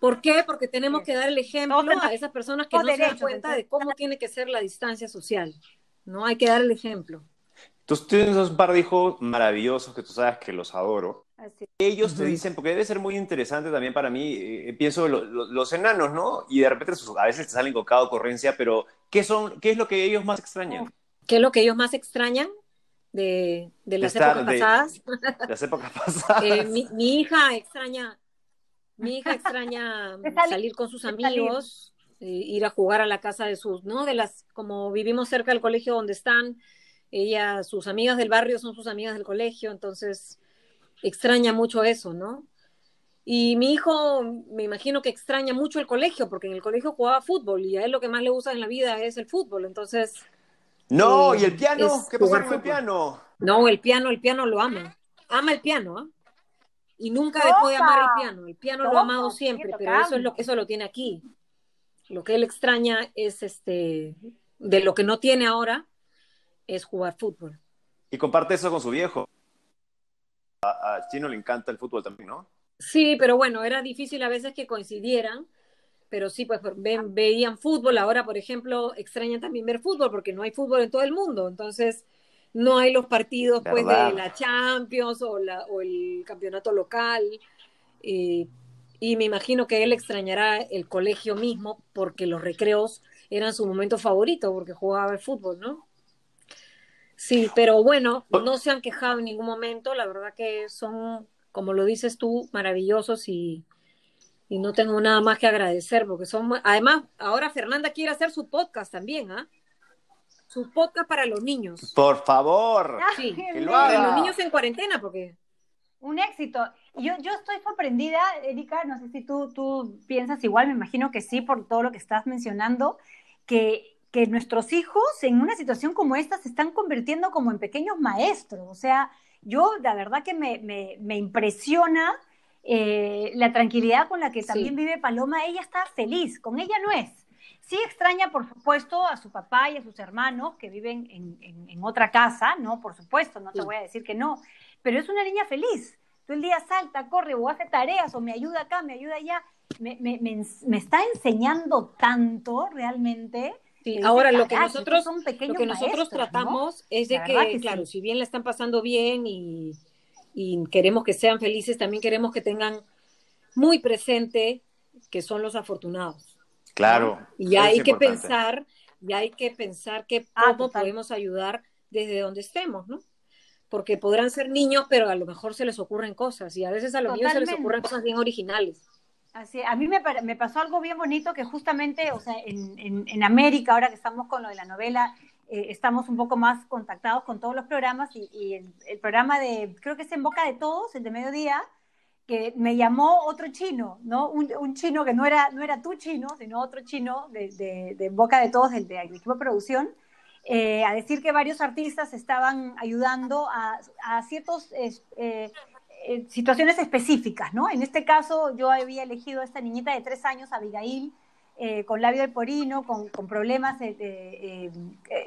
¿Por qué? Porque tenemos que dar el ejemplo a esas personas que no se dan cuenta de cómo tiene que ser la distancia social. No hay que dar el ejemplo. Tú tienes un par de hijos maravillosos que tú sabes que los adoro. Ellos te dicen, porque debe ser muy interesante también para mí, eh, pienso los enanos, ¿no? Y de repente a veces te salen con cada ocurrencia, pero ¿qué, son, ¿qué es lo que ellos más extrañan? ¿Qué es lo que ellos más extrañan? De, las épocas pasadas. las épocas pasadas. Eh, mi, hija extraña, mi hija extraña salir con sus amigos, eh, ir a jugar a la casa de sus, ¿no? De las, como vivimos cerca del colegio donde están, ella, sus amigas del barrio son sus amigas del colegio, entonces extraña mucho eso, ¿no? Y mi hijo, me imagino que extraña mucho el colegio, porque en el colegio jugaba fútbol y a él lo que más le gusta en la vida es el fútbol, entonces... No, ¿y el eh, piano? ¿Qué pasa con el piano? No, el piano, el piano lo ama. Ama el piano, ¿ah? Y nunca dejó de amar el piano. El piano lo ha amado siempre, pero eso es lo que eso lo tiene aquí. Lo que él extraña es este de lo que no tiene ahora es jugar fútbol. Y comparte eso con su viejo. A, Chino le encanta el fútbol también, ¿no? Sí, pero bueno, era difícil a veces que coincidieran, pero sí, pues veían fútbol. Ahora, por ejemplo, extrañan también ver fútbol porque no hay fútbol en todo el mundo. Entonces, no hay los partidos pues de la Champions o, la, o el campeonato local. Eh, y me imagino que él extrañará el colegio mismo porque los recreos eran su momento favorito porque jugaba el fútbol, ¿no? Sí, pero bueno, no se han quejado en ningún momento, la verdad que son, como lo dices tú, maravillosos y, no tengo nada más que agradecer, porque son, además, ahora Fernanda quiere hacer su podcast también, ¿ah? Su podcast para los niños. Por favor. Sí, que lo para los niños en cuarentena, porque... Un éxito. Yo, yo estoy sorprendida, Erika, no sé si tú, tú piensas igual, me imagino que sí, por todo lo que estás mencionando, que que nuestros hijos en una situación como esta se están convirtiendo como en pequeños maestros. O sea, yo la verdad que me, me, impresiona eh, la tranquilidad con la que también vive Paloma. Ella está feliz, con ella no es. Sí extraña, por supuesto, a su papá y a sus hermanos que viven en, en, otra casa, ¿no? Por supuesto, no te voy a decir que no, pero es una niña feliz. Todo el día salta, corre o hace tareas o me ayuda acá, me ayuda allá. Me, me, me está enseñando tanto realmente ahora lo que nosotros, lo que nosotros tratamos es de que, claro, si bien la están pasando bien y, queremos que sean felices, también queremos que tengan muy presente que son los afortunados. Claro. Y hay que pensar, y hay que pensar que ah, cómo podemos ayudar desde donde estemos, ¿no? Porque podrán ser niños, pero a lo mejor se les ocurren cosas, y a veces a los niños se les ocurren cosas bien originales a mí me, pasó algo bien bonito que justamente, o sea, en, América, ahora que estamos con lo de la novela, eh, estamos un poco más contactados con todos los programas y, el, programa de, creo que es En Boca de Todos, el de mediodía, que me llamó otro chino, ¿no? Un, chino que no era, no era tu chino, sino otro chino de, de, Boca de Todos, del, equipo de producción, eh, a decir que varios artistas estaban ayudando a, a ciertos eh, eh, situaciones específicas, ¿no? En este caso yo había elegido a esta niñita de tres años, Abigail, con labio del porino, con, problemas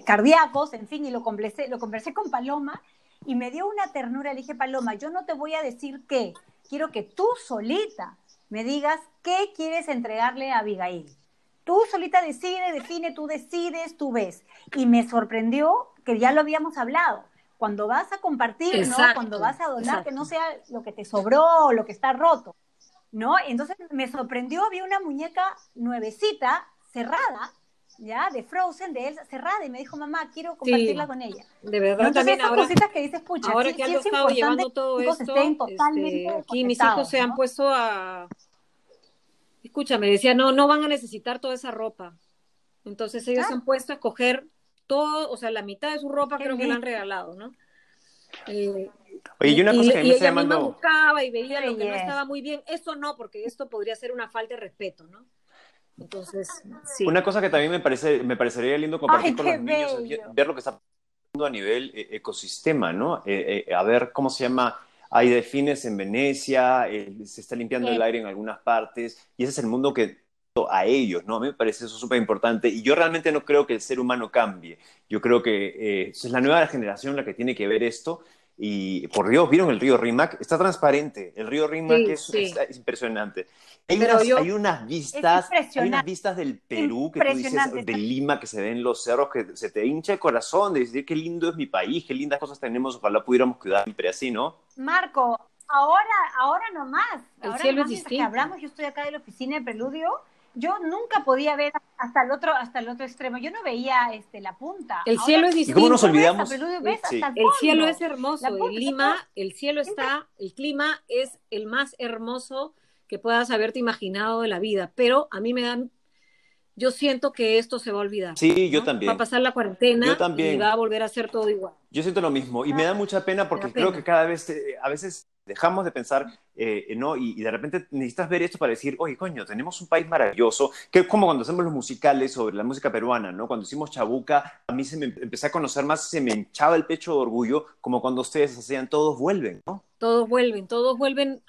cardíacos, en fin, y lo conversé, lo conversé con Paloma y me dio una ternura. Le dije, Paloma, yo no te voy a decir qué, quiero que tú solita me digas qué quieres entregarle a Abigail. Tú solita decide, define, tú decides, tú ves. Y me sorprendió que ya lo habíamos hablado cuando vas a compartir, ¿no? Cuando vas a donar, que no sea lo que te sobró o lo que está roto, ¿no? Entonces me sorprendió, vi una muñeca nuevecita, cerrada, ya, de Frozen, de Elsa, cerrada, y me dijo, mamá, quiero compartirla con ella. De verdad, Entonces, también esas cositas que dices, pucha, ahora que has estado llevando todo esto, este, aquí mis hijos se han puesto a... Escúchame, decía, no, no van a necesitar toda esa ropa. Entonces ellos se han puesto a coger todo, o sea, la mitad de su ropa creo que le han regalado, ¿no? Eh, Oye, y una cosa que a mí me está llamando... buscaba y veía lo que no estaba muy bien. Eso no, porque esto podría ser una falta de respeto, ¿no? Entonces, sí. Una cosa que también me, parece, me parecería lindo compartir con los niños es ver lo que está pasando a nivel eh, ecosistema, ¿no? Eh, a ver cómo se llama hay delfines en Venecia, se está limpiando el aire en algunas partes, y ese es el mundo que a ellos, ¿no? A mí me parece eso súper importante y yo realmente no creo que el ser humano cambie. Yo creo que eh, es la nueva generación la que tiene que ver esto y por Dios, ¿vieron el río Rímac? Está transparente, el río Rímac es, impresionante. Hay unas, vistas, hay unas vistas del Perú que tú dices, de Lima, que se ven los cerros, que se te hincha el corazón de decir qué lindo es mi país, qué lindas cosas tenemos, ojalá pudiéramos cuidar siempre así, ¿no? Marco, ahora, ahora nomás, el cielo es distinto. hablamos, yo estoy acá de la oficina de Preludio, yo nunca podía ver hasta el otro hasta el otro extremo. Yo no veía este la punta. El cielo es distinto. ¿Y cómo nos olvidamos? el, cielo es hermoso. En Lima, el cielo está, el clima es el más hermoso que puedas haberte imaginado de la vida. Pero a mí me dan, yo siento que esto se va a olvidar. Sí, yo también. Va a pasar la cuarentena y va a volver a ser todo igual. Yo siento lo mismo y me da mucha pena porque creo que cada vez, eh, a veces dejamos de pensar, eh, ¿no? Y, de repente necesitas ver esto para decir, oye, coño, tenemos un país maravilloso, que es como cuando hacemos los musicales sobre la música peruana, ¿no? Cuando hicimos Chabuca, a mí se me empecé a conocer más, se me hinchaba el pecho de orgullo, como cuando ustedes hacían Todos Vuelven, ¿no? Todos vuelven, todos vuelven.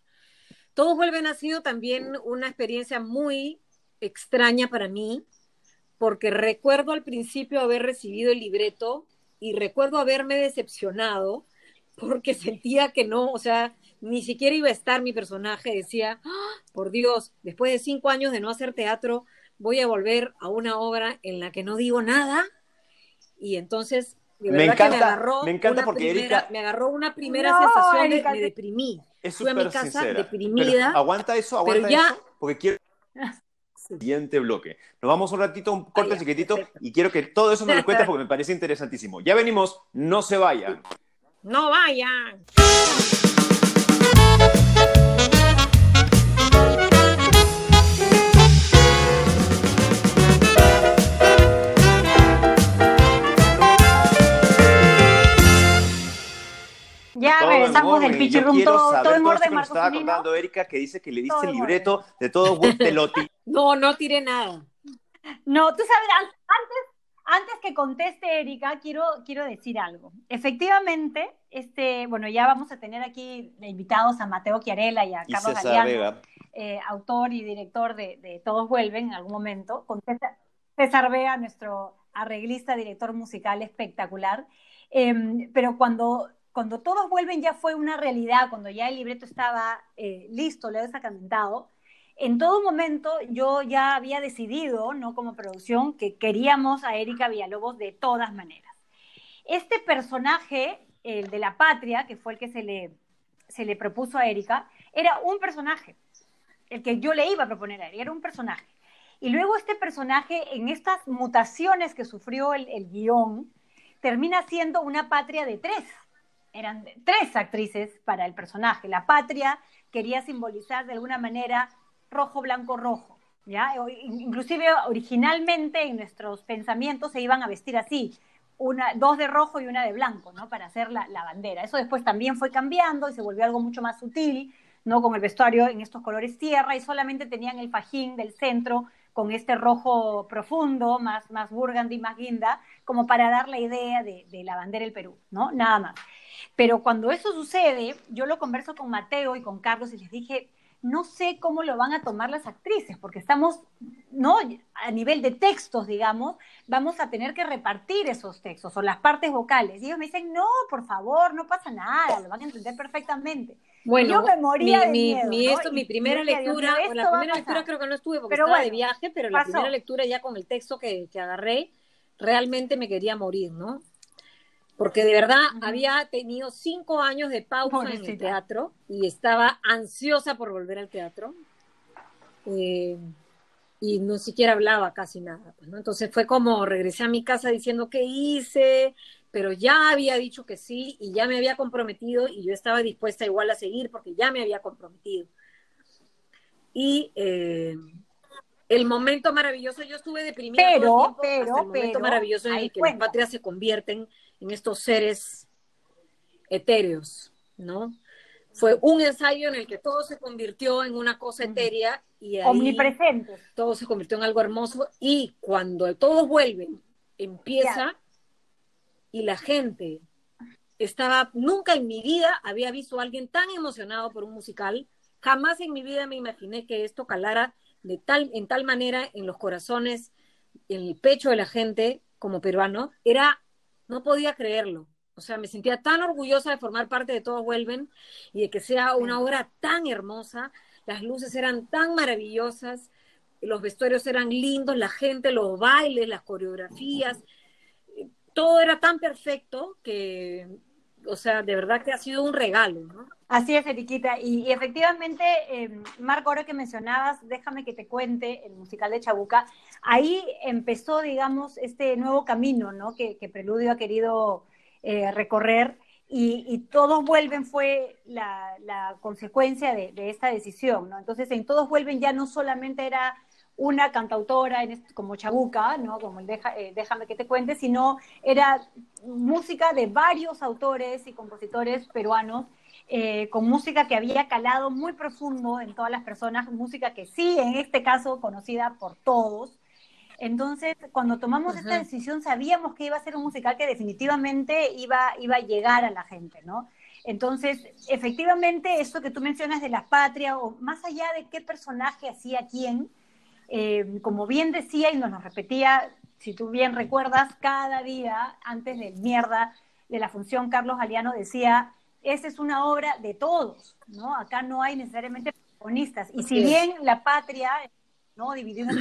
Todos vuelven ha sido también una experiencia muy extraña para mí, porque recuerdo al principio haber recibido el libreto y recuerdo haberme decepcionado porque sentía que no, o sea, ni siquiera iba a estar mi personaje, decía, ¡Ah! por Dios, después de cinco años de no hacer teatro, voy a volver a una obra en la que no digo nada. Y entonces, me encanta, me agarró me encanta porque Erika... Me agarró una primera sensación de me deprimí. Es Fui a mi casa deprimida. aguanta eso, aguanta eso, porque quiero siguiente bloque. Nos vamos un ratito, un corte chiquitito, y quiero que todo eso me lo cuentes porque me parece interesantísimo. Ya venimos, no se vayan. No vayan. Ya regresamos del pitch room, todo, todo en orden, Marcos estaba contando Erika que dice que le diste el libreto de todo Pelotti. no, no tiré nada. No, tú sabes, antes, antes que conteste Erika, quiero, quiero decir algo. Efectivamente, este, bueno, ya vamos a tener aquí invitados a Mateo Chiarella y a Carlos Galeano, eh, autor y director de, Todos Vuelven en algún momento, con César, Vega, nuestro arreglista, director musical espectacular. Em, pero cuando, cuando Todos Vuelven ya fue una realidad, cuando ya el libreto estaba eh, listo, le he sacramentado, en todo momento yo ya había decidido, no como producción, que queríamos a Erika Villalobos de todas maneras. Este personaje, el de la patria, que fue el que se le, se le propuso a Erika, era un personaje, el que yo le iba a proponer a Erika, era un personaje. Y luego este personaje, en estas mutaciones que sufrió el, el guion, termina siendo una patria de tres. Eran tres actrices para el personaje. La patria quería simbolizar de alguna manera rojo, blanco, rojo. ¿ya? Inclusive originalmente en nuestros pensamientos se iban a vestir así, una, dos de rojo y una de blanco, ¿no? Para hacer la, bandera. Eso después también fue cambiando y se volvió algo mucho más sutil, ¿no? Con el vestuario en estos colores tierra y solamente tenían el fajín del centro con este rojo profundo, más, más burgundy, más guinda, como para dar la idea de, de la bandera del Perú, ¿no? Nada más. Pero cuando eso sucede, yo lo converso con Mateo y con Carlos y les dije, no sé cómo lo van a tomar las actrices, porque estamos, ¿no? A nivel de textos, digamos, vamos a tener que repartir esos textos o las partes vocales. Y ellos me dicen, no, por favor, no pasa nada, lo van a entender perfectamente. Bueno, yo me moría mi, de miedo, esto, mi primera lectura, la primera lectura creo que no estuve porque estaba de viaje, pero la primera lectura ya con el texto que, que agarré, realmente me quería morir, ¿no? porque de verdad había tenido cinco años de pausa en el teatro y estaba ansiosa por volver al teatro. Eh, y no siquiera hablaba casi nada. Pues, Entonces fue como regresé a mi casa diciendo qué hice, pero ya había dicho que sí y ya me había comprometido y yo estaba dispuesta igual a seguir porque ya me había comprometido. Y eh, el momento maravilloso, yo estuve deprimida pero, todo el pero, el momento maravilloso en el que las patrias se convierten en estos seres etéreos, ¿no? Fue un ensayo en el que todo se convirtió en una cosa etérea y ahí omnipresente. Todo se convirtió en algo hermoso. Y cuando todos vuelven, empieza y la gente estaba, nunca en mi vida había visto a alguien tan emocionado por un musical, jamás en mi vida me imaginé que esto calara de tal, en tal manera en los corazones, en el pecho de la gente como peruano, era no podía creerlo. O sea, me sentía tan orgullosa de formar parte de Todos Vuelven y de que sea una obra tan hermosa. Las luces eran tan maravillosas, los vestuarios eran lindos, la gente, los bailes, las coreografías, todo era tan perfecto que, o sea, de verdad que ha sido un regalo, ¿no? Así es, Eriquita. Y, efectivamente, eh, Marco, ahora que mencionabas, déjame que te cuente el musical de Chabuca, ahí empezó, digamos, este nuevo camino, ¿no? Que, Preludio ha querido eh, recorrer y, Todos Vuelven fue la, consecuencia de, esta decisión, ¿no? Entonces, en Todos Vuelven ya no solamente era una cantautora como Chabuca, ¿no? como el eh, Déjame que te cuente, sino era música de varios autores y compositores peruanos, eh, con música que había calado muy profundo en todas las personas, música que sí, en este caso, conocida por todos. Entonces, cuando tomamos esta decisión, sabíamos que iba a ser un musical que definitivamente iba, iba a llegar a la gente, ¿no? Entonces, efectivamente, esto que tú mencionas de la patria, o más allá de qué personaje hacía quién, eh, como bien decía y nos lo repetía, si tú bien recuerdas, cada día antes del mierda de la función, Carlos Galeano decía, esa es una obra de todos, ¿no? Acá no hay necesariamente protagonistas. Y si bien la patria, ¿no? Dividida en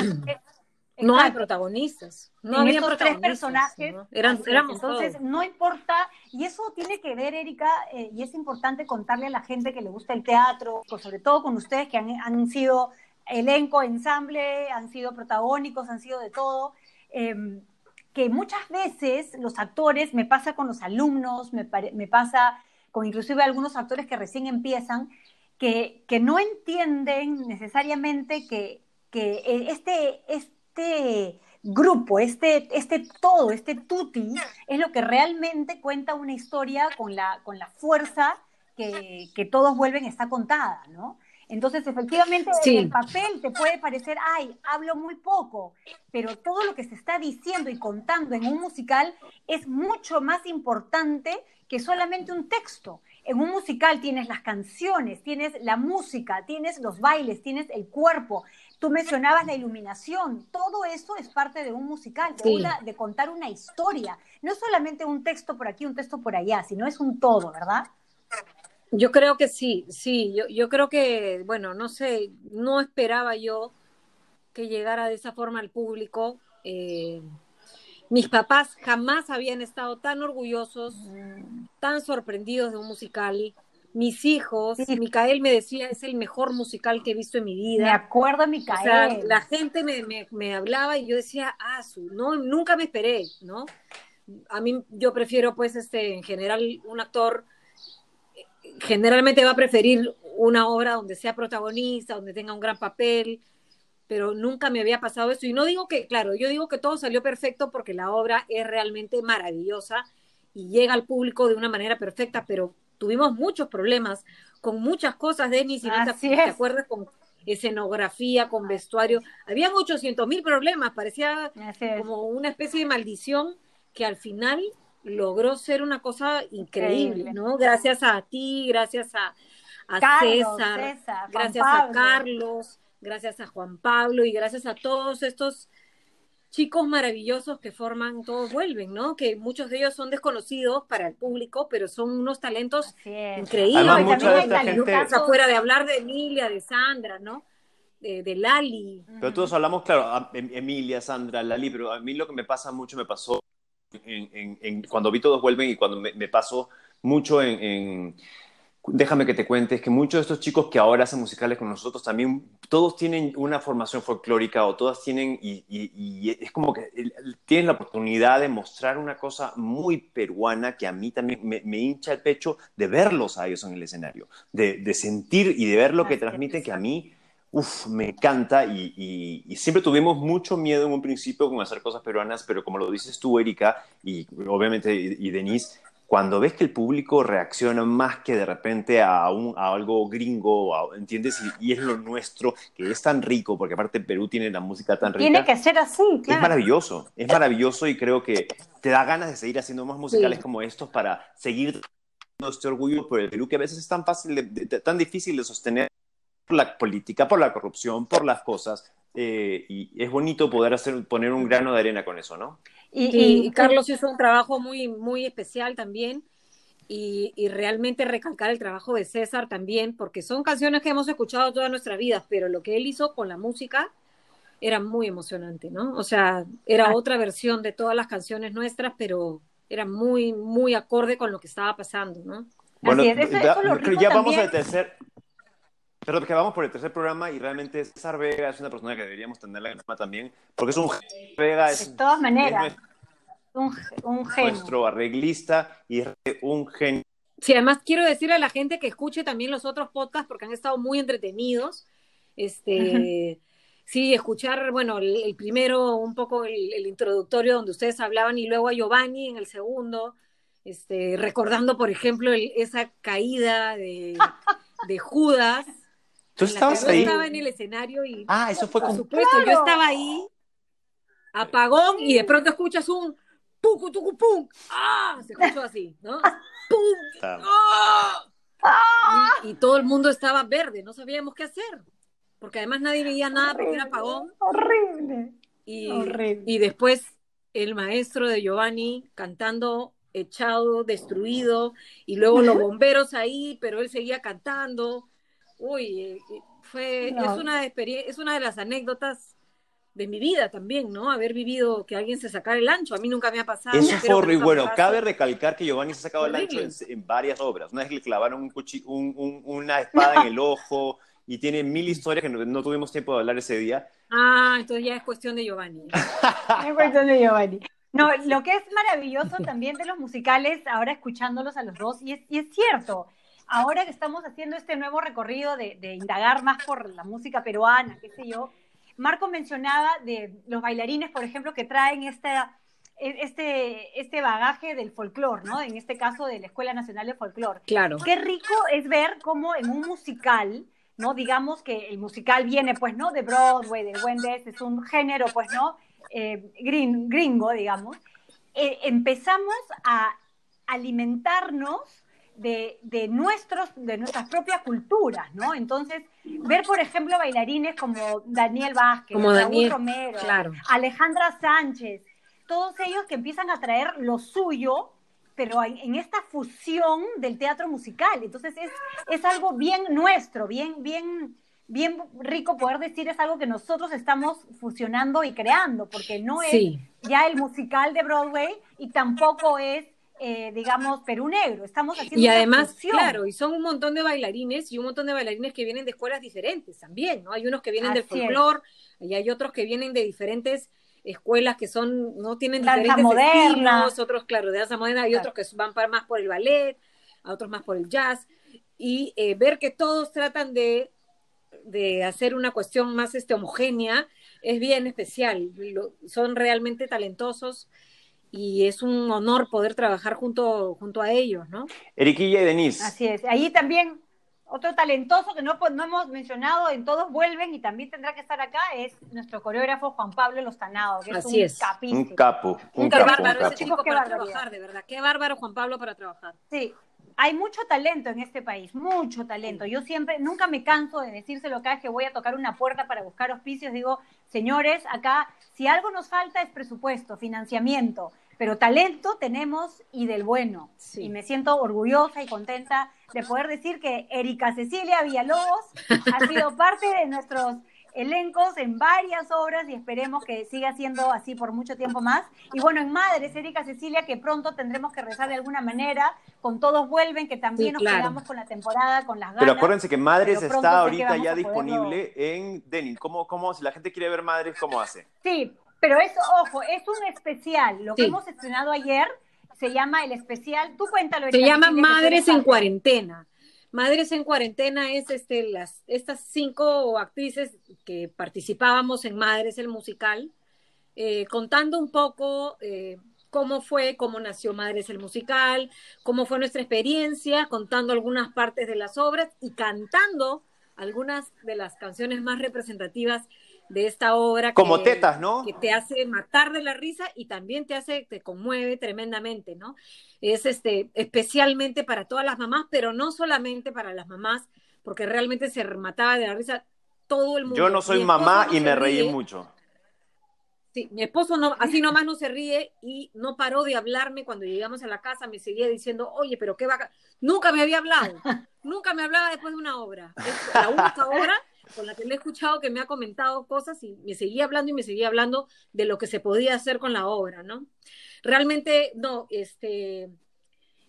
no hay protagonistas. No había tres personajes. Eran, entonces, no importa, y eso tiene que ver, Erika, eh, y es importante contarle a la gente que le gusta el teatro, sobre todo con ustedes que han, han sido elenco, ensamble, han sido protagónicos, han sido de todo. Em, que muchas veces los actores, me pasa con los alumnos, me, pasa con inclusive algunos actores que recién empiezan, que, que no entienden necesariamente que, que eh, este, este grupo, este, este todo, este tutti, es lo que realmente cuenta una historia con la, con la fuerza que, que todos vuelven está contada, ¿no? Entonces, efectivamente, el papel te puede parecer, ay, hablo muy poco, pero todo lo que se está diciendo y contando en un musical es mucho más importante que solamente un texto. En un musical tienes las canciones, tienes la música, tienes los bailes, tienes el cuerpo. Tú mencionabas la iluminación. Todo eso es parte de un musical, de, de contar una historia. No es solamente un texto por aquí, un texto por allá, sino es un todo, ¿verdad? Yo creo que sí, sí, yo, yo creo que, bueno, no sé, no esperaba yo que llegara de esa forma al público. Eh, mis papás jamás habían estado tan orgullosos, tan sorprendidos de un musical. Mis hijos, Micael me decía, es el mejor musical que he visto en mi vida. Me acuerdo, Micael. O sea, la gente me, me, me hablaba y yo decía, ah, su, no, nunca me esperé, ¿no? A mí, yo prefiero, pues, este, en general, un actor generalmente va a preferir una obra donde sea protagonista, donde tenga un gran papel, pero nunca me había pasado eso. Y no digo que, claro, yo digo que todo salió perfecto porque la obra es realmente maravillosa y llega al público de una manera perfecta, pero tuvimos muchos problemas con muchas cosas, Denis, y te, te acuerdas con escenografía, con vestuario. Habían 800 mil problemas, parecía como una especie de maldición que al final logró ser una cosa increíble, ¿no? Gracias a ti, gracias a, César, gracias a Carlos, gracias a Juan Pablo y gracias a todos estos chicos maravillosos que forman Todos Vuelven, ¿no? Que muchos de ellos son desconocidos para el público, pero son unos talentos increíbles. Además, de Afuera de hablar de Emilia, de Sandra, ¿no? De, Lali. Pero todos hablamos, claro, em, Emilia, Sandra, Lali, pero a mí lo que me pasa mucho, me pasó en, cuando vi todos vuelven y cuando me, pasó mucho en, déjame que te cuente, es que muchos de estos chicos que ahora hacen musicales con nosotros también, todos tienen una formación folclórica o todas tienen, y, es como que tienen la oportunidad de mostrar una cosa muy peruana que a mí también me, hincha el pecho de verlos a ellos en el escenario, de, de sentir y de ver lo que transmiten que a mí Uf, me encanta y, siempre tuvimos mucho miedo en un principio con hacer cosas peruanas, pero como lo dices tú, Erika, y obviamente y, Denise, cuando ves que el público reacciona más que de repente a, un, a algo gringo, ¿entiendes? Y, es lo nuestro, que es tan rico, porque aparte Perú tiene la música tan rica. Tiene que ser así, claro. Es maravilloso, es maravilloso y creo que te da ganas de seguir haciendo más musicales como estos para seguir este orgullo por el Perú, que a veces es tan fácil, tan difícil de sostener por la política, por la corrupción, por las cosas. Eh, y es bonito poder hacer, poner un grano de arena con eso, ¿no? Y, Carlos hizo un trabajo muy, muy especial también. Y, y, realmente recalcar el trabajo de César también, porque son canciones que hemos escuchado toda nuestra vida, pero lo que él hizo con la música era muy emocionante, ¿no? O sea, era otra versión de todas las canciones nuestras, pero era muy, muy acorde con lo que estaba pasando, ¿no? Bueno, ya, vamos al tercer, pero que vamos por el tercer programa y realmente César Vega es una persona que deberíamos tenerla en también, porque es un Vega es, de todas maneras, un, un genio. Nuestro arreglista y un genio. Sí, además quiero decirle a la gente que escuche también los otros podcasts porque han estado muy entretenidos. Este, sí, escuchar, bueno, el, primero, un poco el, introductorio donde ustedes hablaban y luego a Giovanni en el segundo, este, recordando, por ejemplo, esa caída de, de Judas ¿Tú estabas ahí? Yo estaba en el escenario y. Ah, eso fue Por supuesto, yo estaba ahí, apagón, y de pronto escuchas un. ¡Pum, tucu, pum! ¡Ah! Se escuchó así, ¿no? ¡Pum! ¡Ah! Y, todo el mundo estaba verde, no sabíamos qué hacer. Porque además nadie veía nada porque era apagón. Horrible. Y, Horrible. y después el maestro de Giovanni cantando echado, destruido, y luego los bomberos ahí, pero él seguía cantando. Uy, eh, fue, es, una es una de las anécdotas de mi vida también, ¿no? Haber vivido que alguien se sacara el ancho. A mí nunca me ha pasado. Eso fue horrible. Bueno, cabe recalcar que Giovanni se ha sacado el ancho en, varias obras. Una vez le clavaron un una espada en el ojo y tiene mil historias que no, tuvimos tiempo de hablar ese día. Ah, entonces ya es cuestión de Giovanni. es cuestión de Giovanni. No, lo que es maravilloso también de los musicales, ahora escuchándolos a los dos, y es, y es cierto, ahora que estamos haciendo este nuevo recorrido de, indagar más por la música peruana, qué sé yo, Marco mencionaba de los bailarines, por ejemplo, que traen esta, este, este bagaje del folclore, ¿no? En este caso de la Escuela Nacional de Folclore. Claro. Qué rico es ver cómo en un musical, ¿no? Digamos que el musical viene, pues, ¿no? De Broadway, de Wendes, es un género, pues, ¿no? Eh, gringo, digamos. Eh, empezamos a alimentarnos de, nuestros, de nuestras propias culturas, ¿no? Entonces, ver, por ejemplo, bailarines como Daniel Vázquez, como Daniel, Romero, claro. Alejandra Sánchez, todos ellos que empiezan a traer lo suyo, pero en, esta fusión del teatro musical. Entonces, es, es algo bien nuestro, bien, bien, bien rico poder decir, es algo que nosotros estamos fusionando y creando, porque no es ya el musical de Broadway y tampoco es eh, digamos, Perú Negro. Estamos haciendo Y además, claro, y son un montón de bailarines y un montón de bailarines que vienen de escuelas diferentes también, ¿no? Hay unos que vienen del folclore y hay otros que vienen de diferentes escuelas que son, no tienen diferentes estilos, otros, claro, de danza moderna, hay otros que van para, más por el ballet, a otros más por el jazz, y eh, ver que todos tratan de, de hacer una cuestión más este, homogénea es bien especial, son realmente talentosos y es un honor poder trabajar junto, junto a ellos, ¿no? Eriquilla y Denise. Así es. Ahí también otro talentoso que no, no hemos mencionado en Todos Vuelven y también tendrá que estar acá es nuestro coreógrafo Juan Pablo Lostanado, que Así es un Un capo. Un, bárbaro ese chico para trabajar, de verdad. Qué bárbaro Juan Pablo para trabajar. Sí, hay mucho talento en este país, mucho talento. Yo siempre, nunca me canso de decírselo cada vez que voy a tocar una puerta para buscar auspicios. Digo, señores, acá, si algo nos falta es presupuesto, financiamiento, pero talento tenemos y del bueno. Y me siento orgullosa y contenta de poder decir que Erika Cecilia Villalobos ha sido parte de nuestros elencos en varias obras y esperemos que siga siendo así por mucho tiempo más. Y bueno, en Madres, Erika Cecilia, que pronto tendremos que rezar de alguna manera, con Todos Vuelven, que también nos quedamos con la temporada, con las ganas. Pero acuérdense que Madres está ahorita ya disponible en Denim. ¿Cómo, ¿Cómo, si la gente quiere ver Madres, cómo hace? Sí, pero eso, ojo, es un especial. Lo que hemos estrenado ayer se llama el especial. Tú cuéntalo. Se llama Madres en Cuarentena. Madres en Cuarentena es este, las, estas cinco actrices que participábamos en Madres el musical, eh, contando un poco eh, cómo fue, cómo nació Madres el musical, cómo fue nuestra experiencia, contando algunas partes de las obras y cantando algunas de las canciones más representativas de esta obra. Como tetas, ¿no? Que te hace matar de la risa y también te hace, te conmueve tremendamente, ¿no? Es este, especialmente para todas las mamás, pero no solamente para las mamás, porque realmente se mataba de la risa todo el mundo. Yo no soy mamá y me reí mucho. Sí, mi esposo no, así nomás no se ríe y no paró de hablarme cuando llegamos a la casa, me seguía diciendo, oye, pero qué va Nunca me había hablado, nunca me hablaba después de una obra. Es la única obra con la que le he escuchado que me ha comentado cosas y me seguía hablando y me seguía hablando de lo que se podía hacer con la obra, ¿no? Realmente, no, este,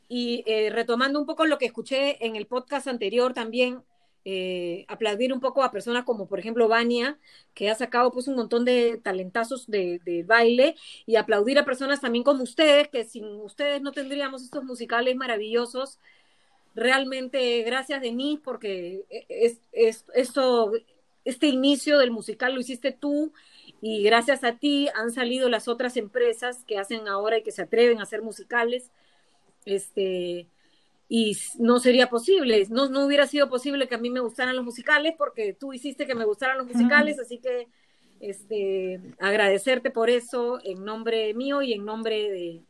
y eh, retomando un poco lo que escuché en el podcast anterior también, eh, aplaudir un poco a personas como por ejemplo Vania, que ha sacado pues un montón de talentazos de, baile, y aplaudir a personas también como ustedes, que sin ustedes no tendríamos estos musicales maravillosos. Realmente gracias Denise, porque es, es, esto, este inicio del musical lo hiciste tú y gracias a ti han salido las otras empresas que hacen ahora y que se atreven a hacer musicales. Este, y no sería posible, no, no hubiera sido posible que a mí me gustaran los musicales porque tú hiciste que me gustaran los musicales, así que este, agradecerte por eso en nombre mío y en nombre de,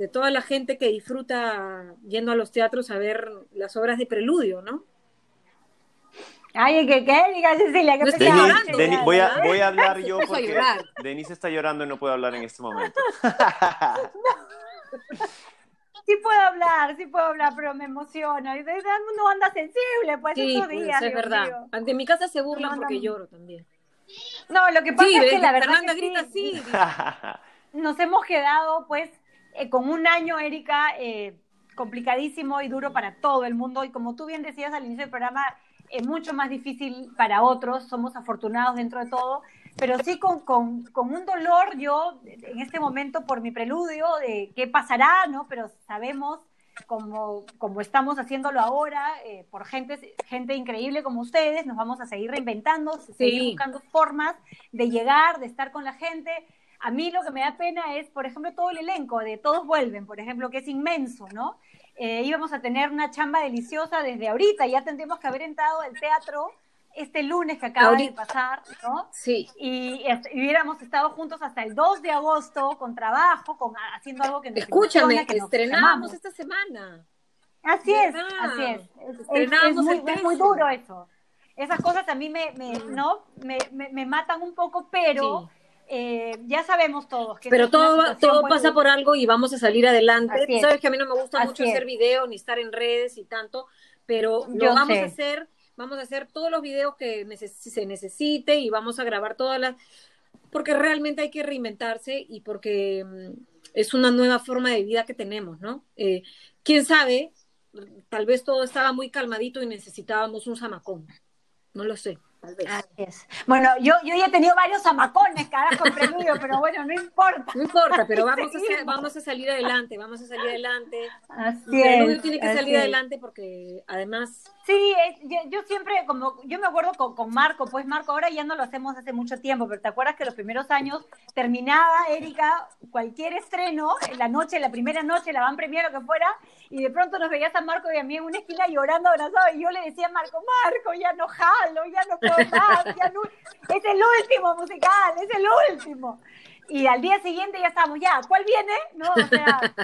de toda la gente que disfruta yendo a los teatros a ver las obras de preludio, ¿no? Ay, ¿qué qué? Diga Cecilia, que Denis, voy, a, voy a hablar yo porque Denise está llorando y no puedo hablar en este momento. sí puedo hablar, sí puedo hablar, pero me emociona. Uno anda sensible, pues sí, estos pues, días. es verdad. Ante mi casa se burlan porque lloro también. No, lo que pasa es que la verdad que grita sí, nos hemos quedado, pues, eh, con un año, Erika, eh, complicadísimo y duro para todo el mundo. Y como tú bien decías al inicio del programa, es mucho más difícil para otros. Somos afortunados dentro de todo pero sí con, con, con, un dolor yo en este momento por mi preludio de qué pasará, ¿no? Pero sabemos como, como estamos haciéndolo ahora, eh, por gente, gente increíble como ustedes, nos vamos a seguir reinventando, seguir buscando formas de llegar, de estar con la gente. A mí lo que me da pena es, por ejemplo, todo el elenco de Todos Vuelven, por ejemplo, que es inmenso, ¿no? Eh, íbamos a tener una chamba deliciosa desde ahorita, ya tendríamos que haber entrado al teatro este lunes que acaba de pasar, ¿no? Sí. Y, hubiéramos estado juntos hasta el 2 de agosto con trabajo, con haciendo algo que nos Escúchame, que estrenamos esta semana. Así es, así es. Es, muy, duro eso. Esas cosas a mí me, ¿no? me, me, matan un poco, pero... Eh, ya sabemos todos que pero todo todo pasa por algo y vamos a salir adelante. Sabes que a mí no me gusta mucho hacer video ni estar en redes y tanto pero lo vamos a hacer vamos a hacer todos los videos que se necesite y vamos a grabar todas las, porque realmente hay que reinventarse y porque mm, es una nueva forma de vida que tenemos, ¿no? Eh, Quién sabe, tal vez todo estaba muy calmadito y necesitábamos un zamacón, no lo sé. Bueno, yo, yo ya he tenido varios zamacones, carajo, preludio, pero bueno, no importa. No importa, pero vamos a, vamos a salir adelante, vamos a salir adelante. Así el preludio tiene que salir adelante porque además Sí, yo, siempre, como yo me acuerdo con, Marco, pues Marco, ahora ya no lo hacemos hace mucho tiempo, pero te acuerdas que los primeros años terminaba Erika cualquier estreno, en la noche, la primera noche, la van premier lo que fuera, y de pronto nos veías a Marco y a mí en una esquina llorando, abrazado, y yo le decía a Marco, Marco, ya no jalo, ya no puedo más, ya no, es el último musical, es el último y al día siguiente ya estamos, ya, ¿cuál viene? No, o sea,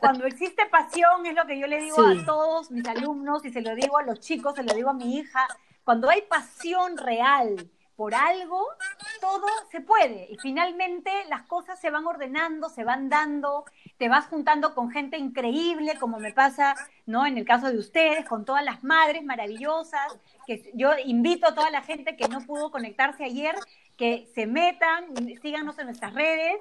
cuando existe pasión, es lo que yo le digo a todos mis alumnos, y se lo digo a los chicos, se lo digo a mi hija, cuando hay pasión real por algo, todo se puede. Y finalmente las cosas se van ordenando, se van dando, te vas juntando con gente increíble, como me pasa, ¿no? En el caso de ustedes, con todas las madres maravillosas, que yo invito a toda la gente que no pudo conectarse ayer que se metan, síganos en nuestras redes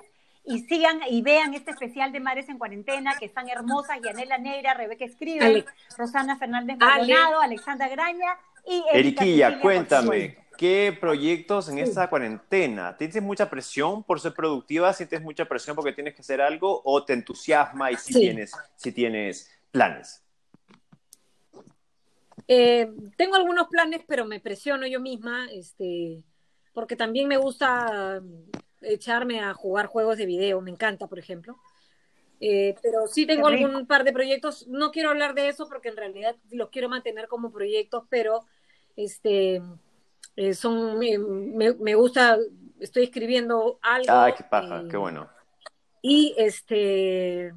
y sigan y vean este especial de Madres en Cuarentena, que están hermosas, Yanela Neira, Rebeca Escribe, Rosana Fernández Maldonado, Alexandra Graña y Eriquilla, cuéntame, ¿qué proyectos en esta cuarentena? ¿Tienes mucha presión por ser productiva? ¿Sientes mucha presión porque tienes que hacer algo? ¿O te entusiasma y si, tienes, si tienes planes? Eh, tengo algunos planes, pero me presiono yo misma, este porque también me gusta echarme a jugar juegos de video, me encanta, por ejemplo. Eh, pero sí tengo algún par de proyectos, no quiero hablar de eso porque en realidad los quiero mantener como proyectos, pero este eh, son me, me, gusta, estoy escribiendo algo. Ah, qué paja, qué bueno. Y este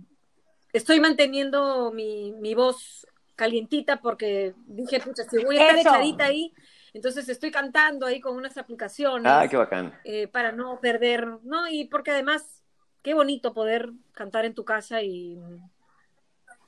estoy manteniendo mi, mi voz calientita porque dije, pucha, si voy a estar echadita ahí, Entonces estoy cantando ahí con unas aplicaciones. Ah, qué bacán. Eh, para no perder, ¿no? Y porque además, qué bonito poder cantar en tu casa y...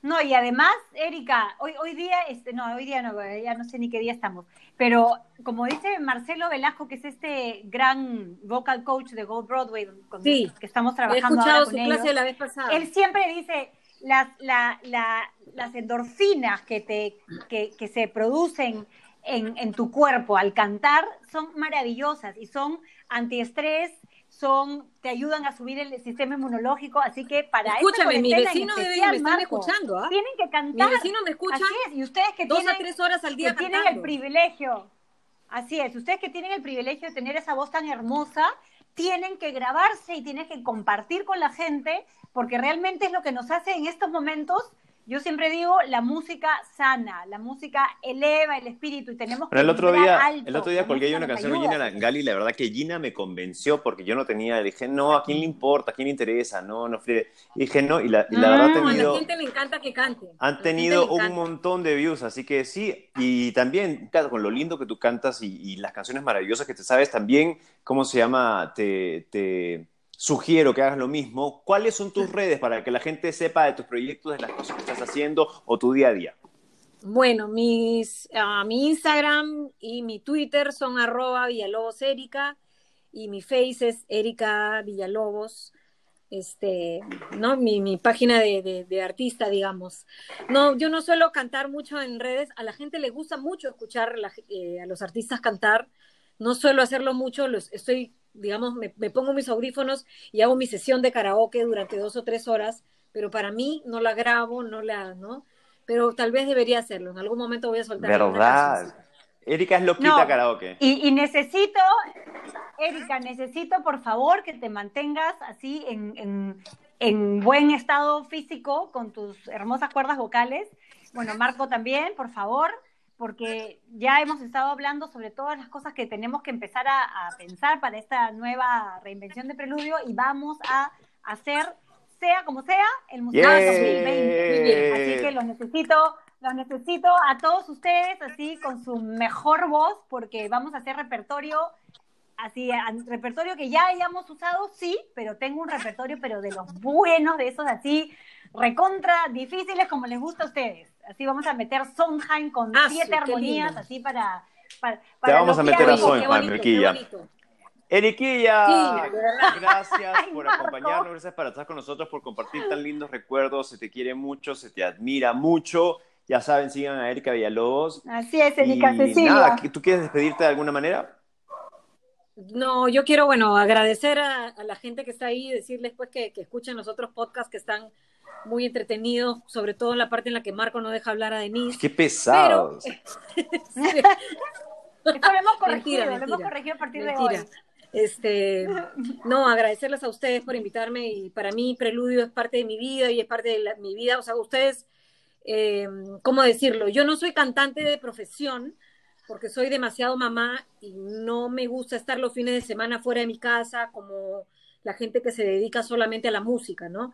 No, y además, Erika, hoy, hoy día, este, no, hoy día no, ya no sé ni qué día estamos, pero como dice Marcelo Velasco, que es este gran vocal coach de Gold Broadway, con sí, que estamos trabajando he escuchado ahora con su ellos, clase la vez pasada. él siempre dice, las, la, la, las endorfinas que, te, que, que se producen en, en, tu cuerpo al cantar son maravillosas y son antiestrés, son, te ayudan a subir el sistema inmunológico, así que para Escúchame, mi vecino en debe me están escuchando, ¿ah? Tienen que cantar. Mi vecino me escucha así es, y ustedes que dos tienen, a tres horas al día que cantando. tienen el privilegio, así es, ustedes que tienen el privilegio de tener esa voz tan hermosa, tienen que grabarse y tienen que compartir con la gente, porque realmente es lo que nos hace en estos momentos yo siempre digo, la música sana, la música eleva el espíritu y tenemos Pero que el otro día, alto. el otro día colgué una canción de. Gina Langali y la verdad que Gina me convenció porque yo no tenía, dije, no, ¿a quién le importa? ¿A quién le interesa? No, no. Y dije, no, y la, y la Mm, verdad ha No, a la tenido, gente le encanta que cante. Han tenido un montón de views, así que sí, y también, claro, con lo lindo que tú cantas y, y las canciones maravillosas que te sabes, también, ¿cómo se llama? Te, te sugiero que hagas lo mismo. ¿Cuáles son tus redes para que la gente sepa de tus proyectos, de las cosas que estás haciendo o tu día a día? Bueno, mis, ah, mi Instagram y mi Twitter son arroba Villalobos Erika y mi Face es Erika Villalobos, este, ¿no? Mi, mi página de, de- de artista, digamos. No, yo no suelo cantar mucho en redes, a la gente le gusta mucho escuchar la- eh, a los artistas cantar, no suelo hacerlo mucho, los, estoy, digamos, me, me pongo mis audífonos y hago mi sesión de karaoke durante dos o tres horas, pero para mí no la grabo, no la, ¿no? Pero tal vez debería hacerlo, en algún momento voy a soltar ¿Verdad? Erika es loquita No. karaoke. Y, y necesito, Erika, necesito por favor que te mantengas así en, en- en buen estado físico con tus hermosas cuerdas vocales. Bueno, Marco también, por favor, porque ya hemos estado hablando sobre todas las cosas que tenemos que empezar a, a pensar para esta nueva reinvención de Preludio y vamos a hacer, sea como sea, el musical Yeah. 2020. Muy bien, Así que los necesito, los necesito a todos ustedes así con su mejor voz, porque vamos a hacer repertorio, así, repertorio que ya hayamos usado, sí, pero tengo un repertorio, pero de los buenos, de esos así, recontra difíciles como les gusta a ustedes. Así vamos a meter Sondheim con Ah, siete sí, armonías, así para... para, Te vamos a meter a. Sondheim, bonito. Eriquilla, Sí, gracias Ay, por Marco. acompañarnos, gracias por estar con nosotros, por compartir tan lindos recuerdos, se te quiere mucho, se te admira mucho. Ya saben, sigan a Erika Villalobos. Así es, Erika Y Cecilia. nada, ¿tú quieres despedirte de alguna manera? No, yo quiero, bueno, agradecer a, a la gente que está ahí y decirles pues que, que escuchen los otros podcasts que están muy entretenidos, sobre todo en la parte en la que Marco no deja hablar a Denise. Qué pesados. Esto lo hemos corregido, Mentira, lo hemos corregido a partir de hoy. Este, no, agradecerles a ustedes por invitarme y para mí Preludio es parte de mi vida y es parte de la- mi vida. O sea, ustedes, eh, ¿cómo decirlo? Yo no soy cantante de profesión porque soy demasiado mamá y no me gusta estar los fines de semana fuera de mi casa como la gente que se dedica solamente a la música, ¿no?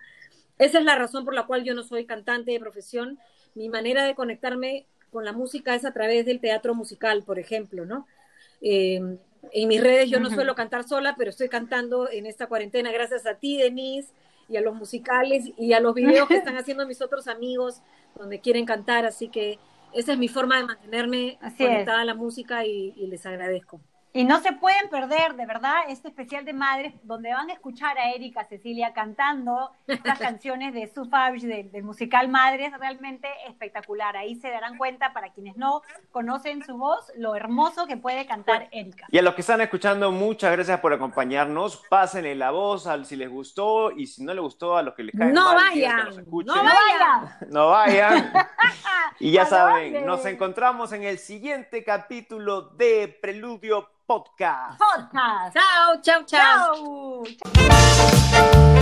Esa es la razón por la cual yo no soy cantante de profesión. Mi manera de conectarme con la música es a través del teatro musical, por ejemplo, ¿no? Eh, en mis redes yo no suelo cantar sola, pero estoy cantando en esta cuarentena gracias a ti, Denise, y a los musicales y a los videos que están haciendo mis otros amigos donde quieren cantar. Así que esa es mi forma de mantenerme Así es. conectada a la música y, y les agradezco. Y no se pueden perder, de verdad, este especial de madres, donde van a escuchar a Erika Cecilia cantando las canciones de Sue Fabish, del, del musical Madres, realmente espectacular. Ahí se darán cuenta, para quienes no conocen su voz, lo hermoso que puede cantar Erika. Y a los que están escuchando, muchas gracias por acompañarnos. Pásenle la voz al si les gustó y si no les gustó, a los que les caen No mal, que vayan, nos escuchen. no ¡Vaya! No vayan. Y ya ¿A saben, nos encontramos en el siguiente capítulo de Preludio Podcast. Podcast. Chao, chao, chao. Chao.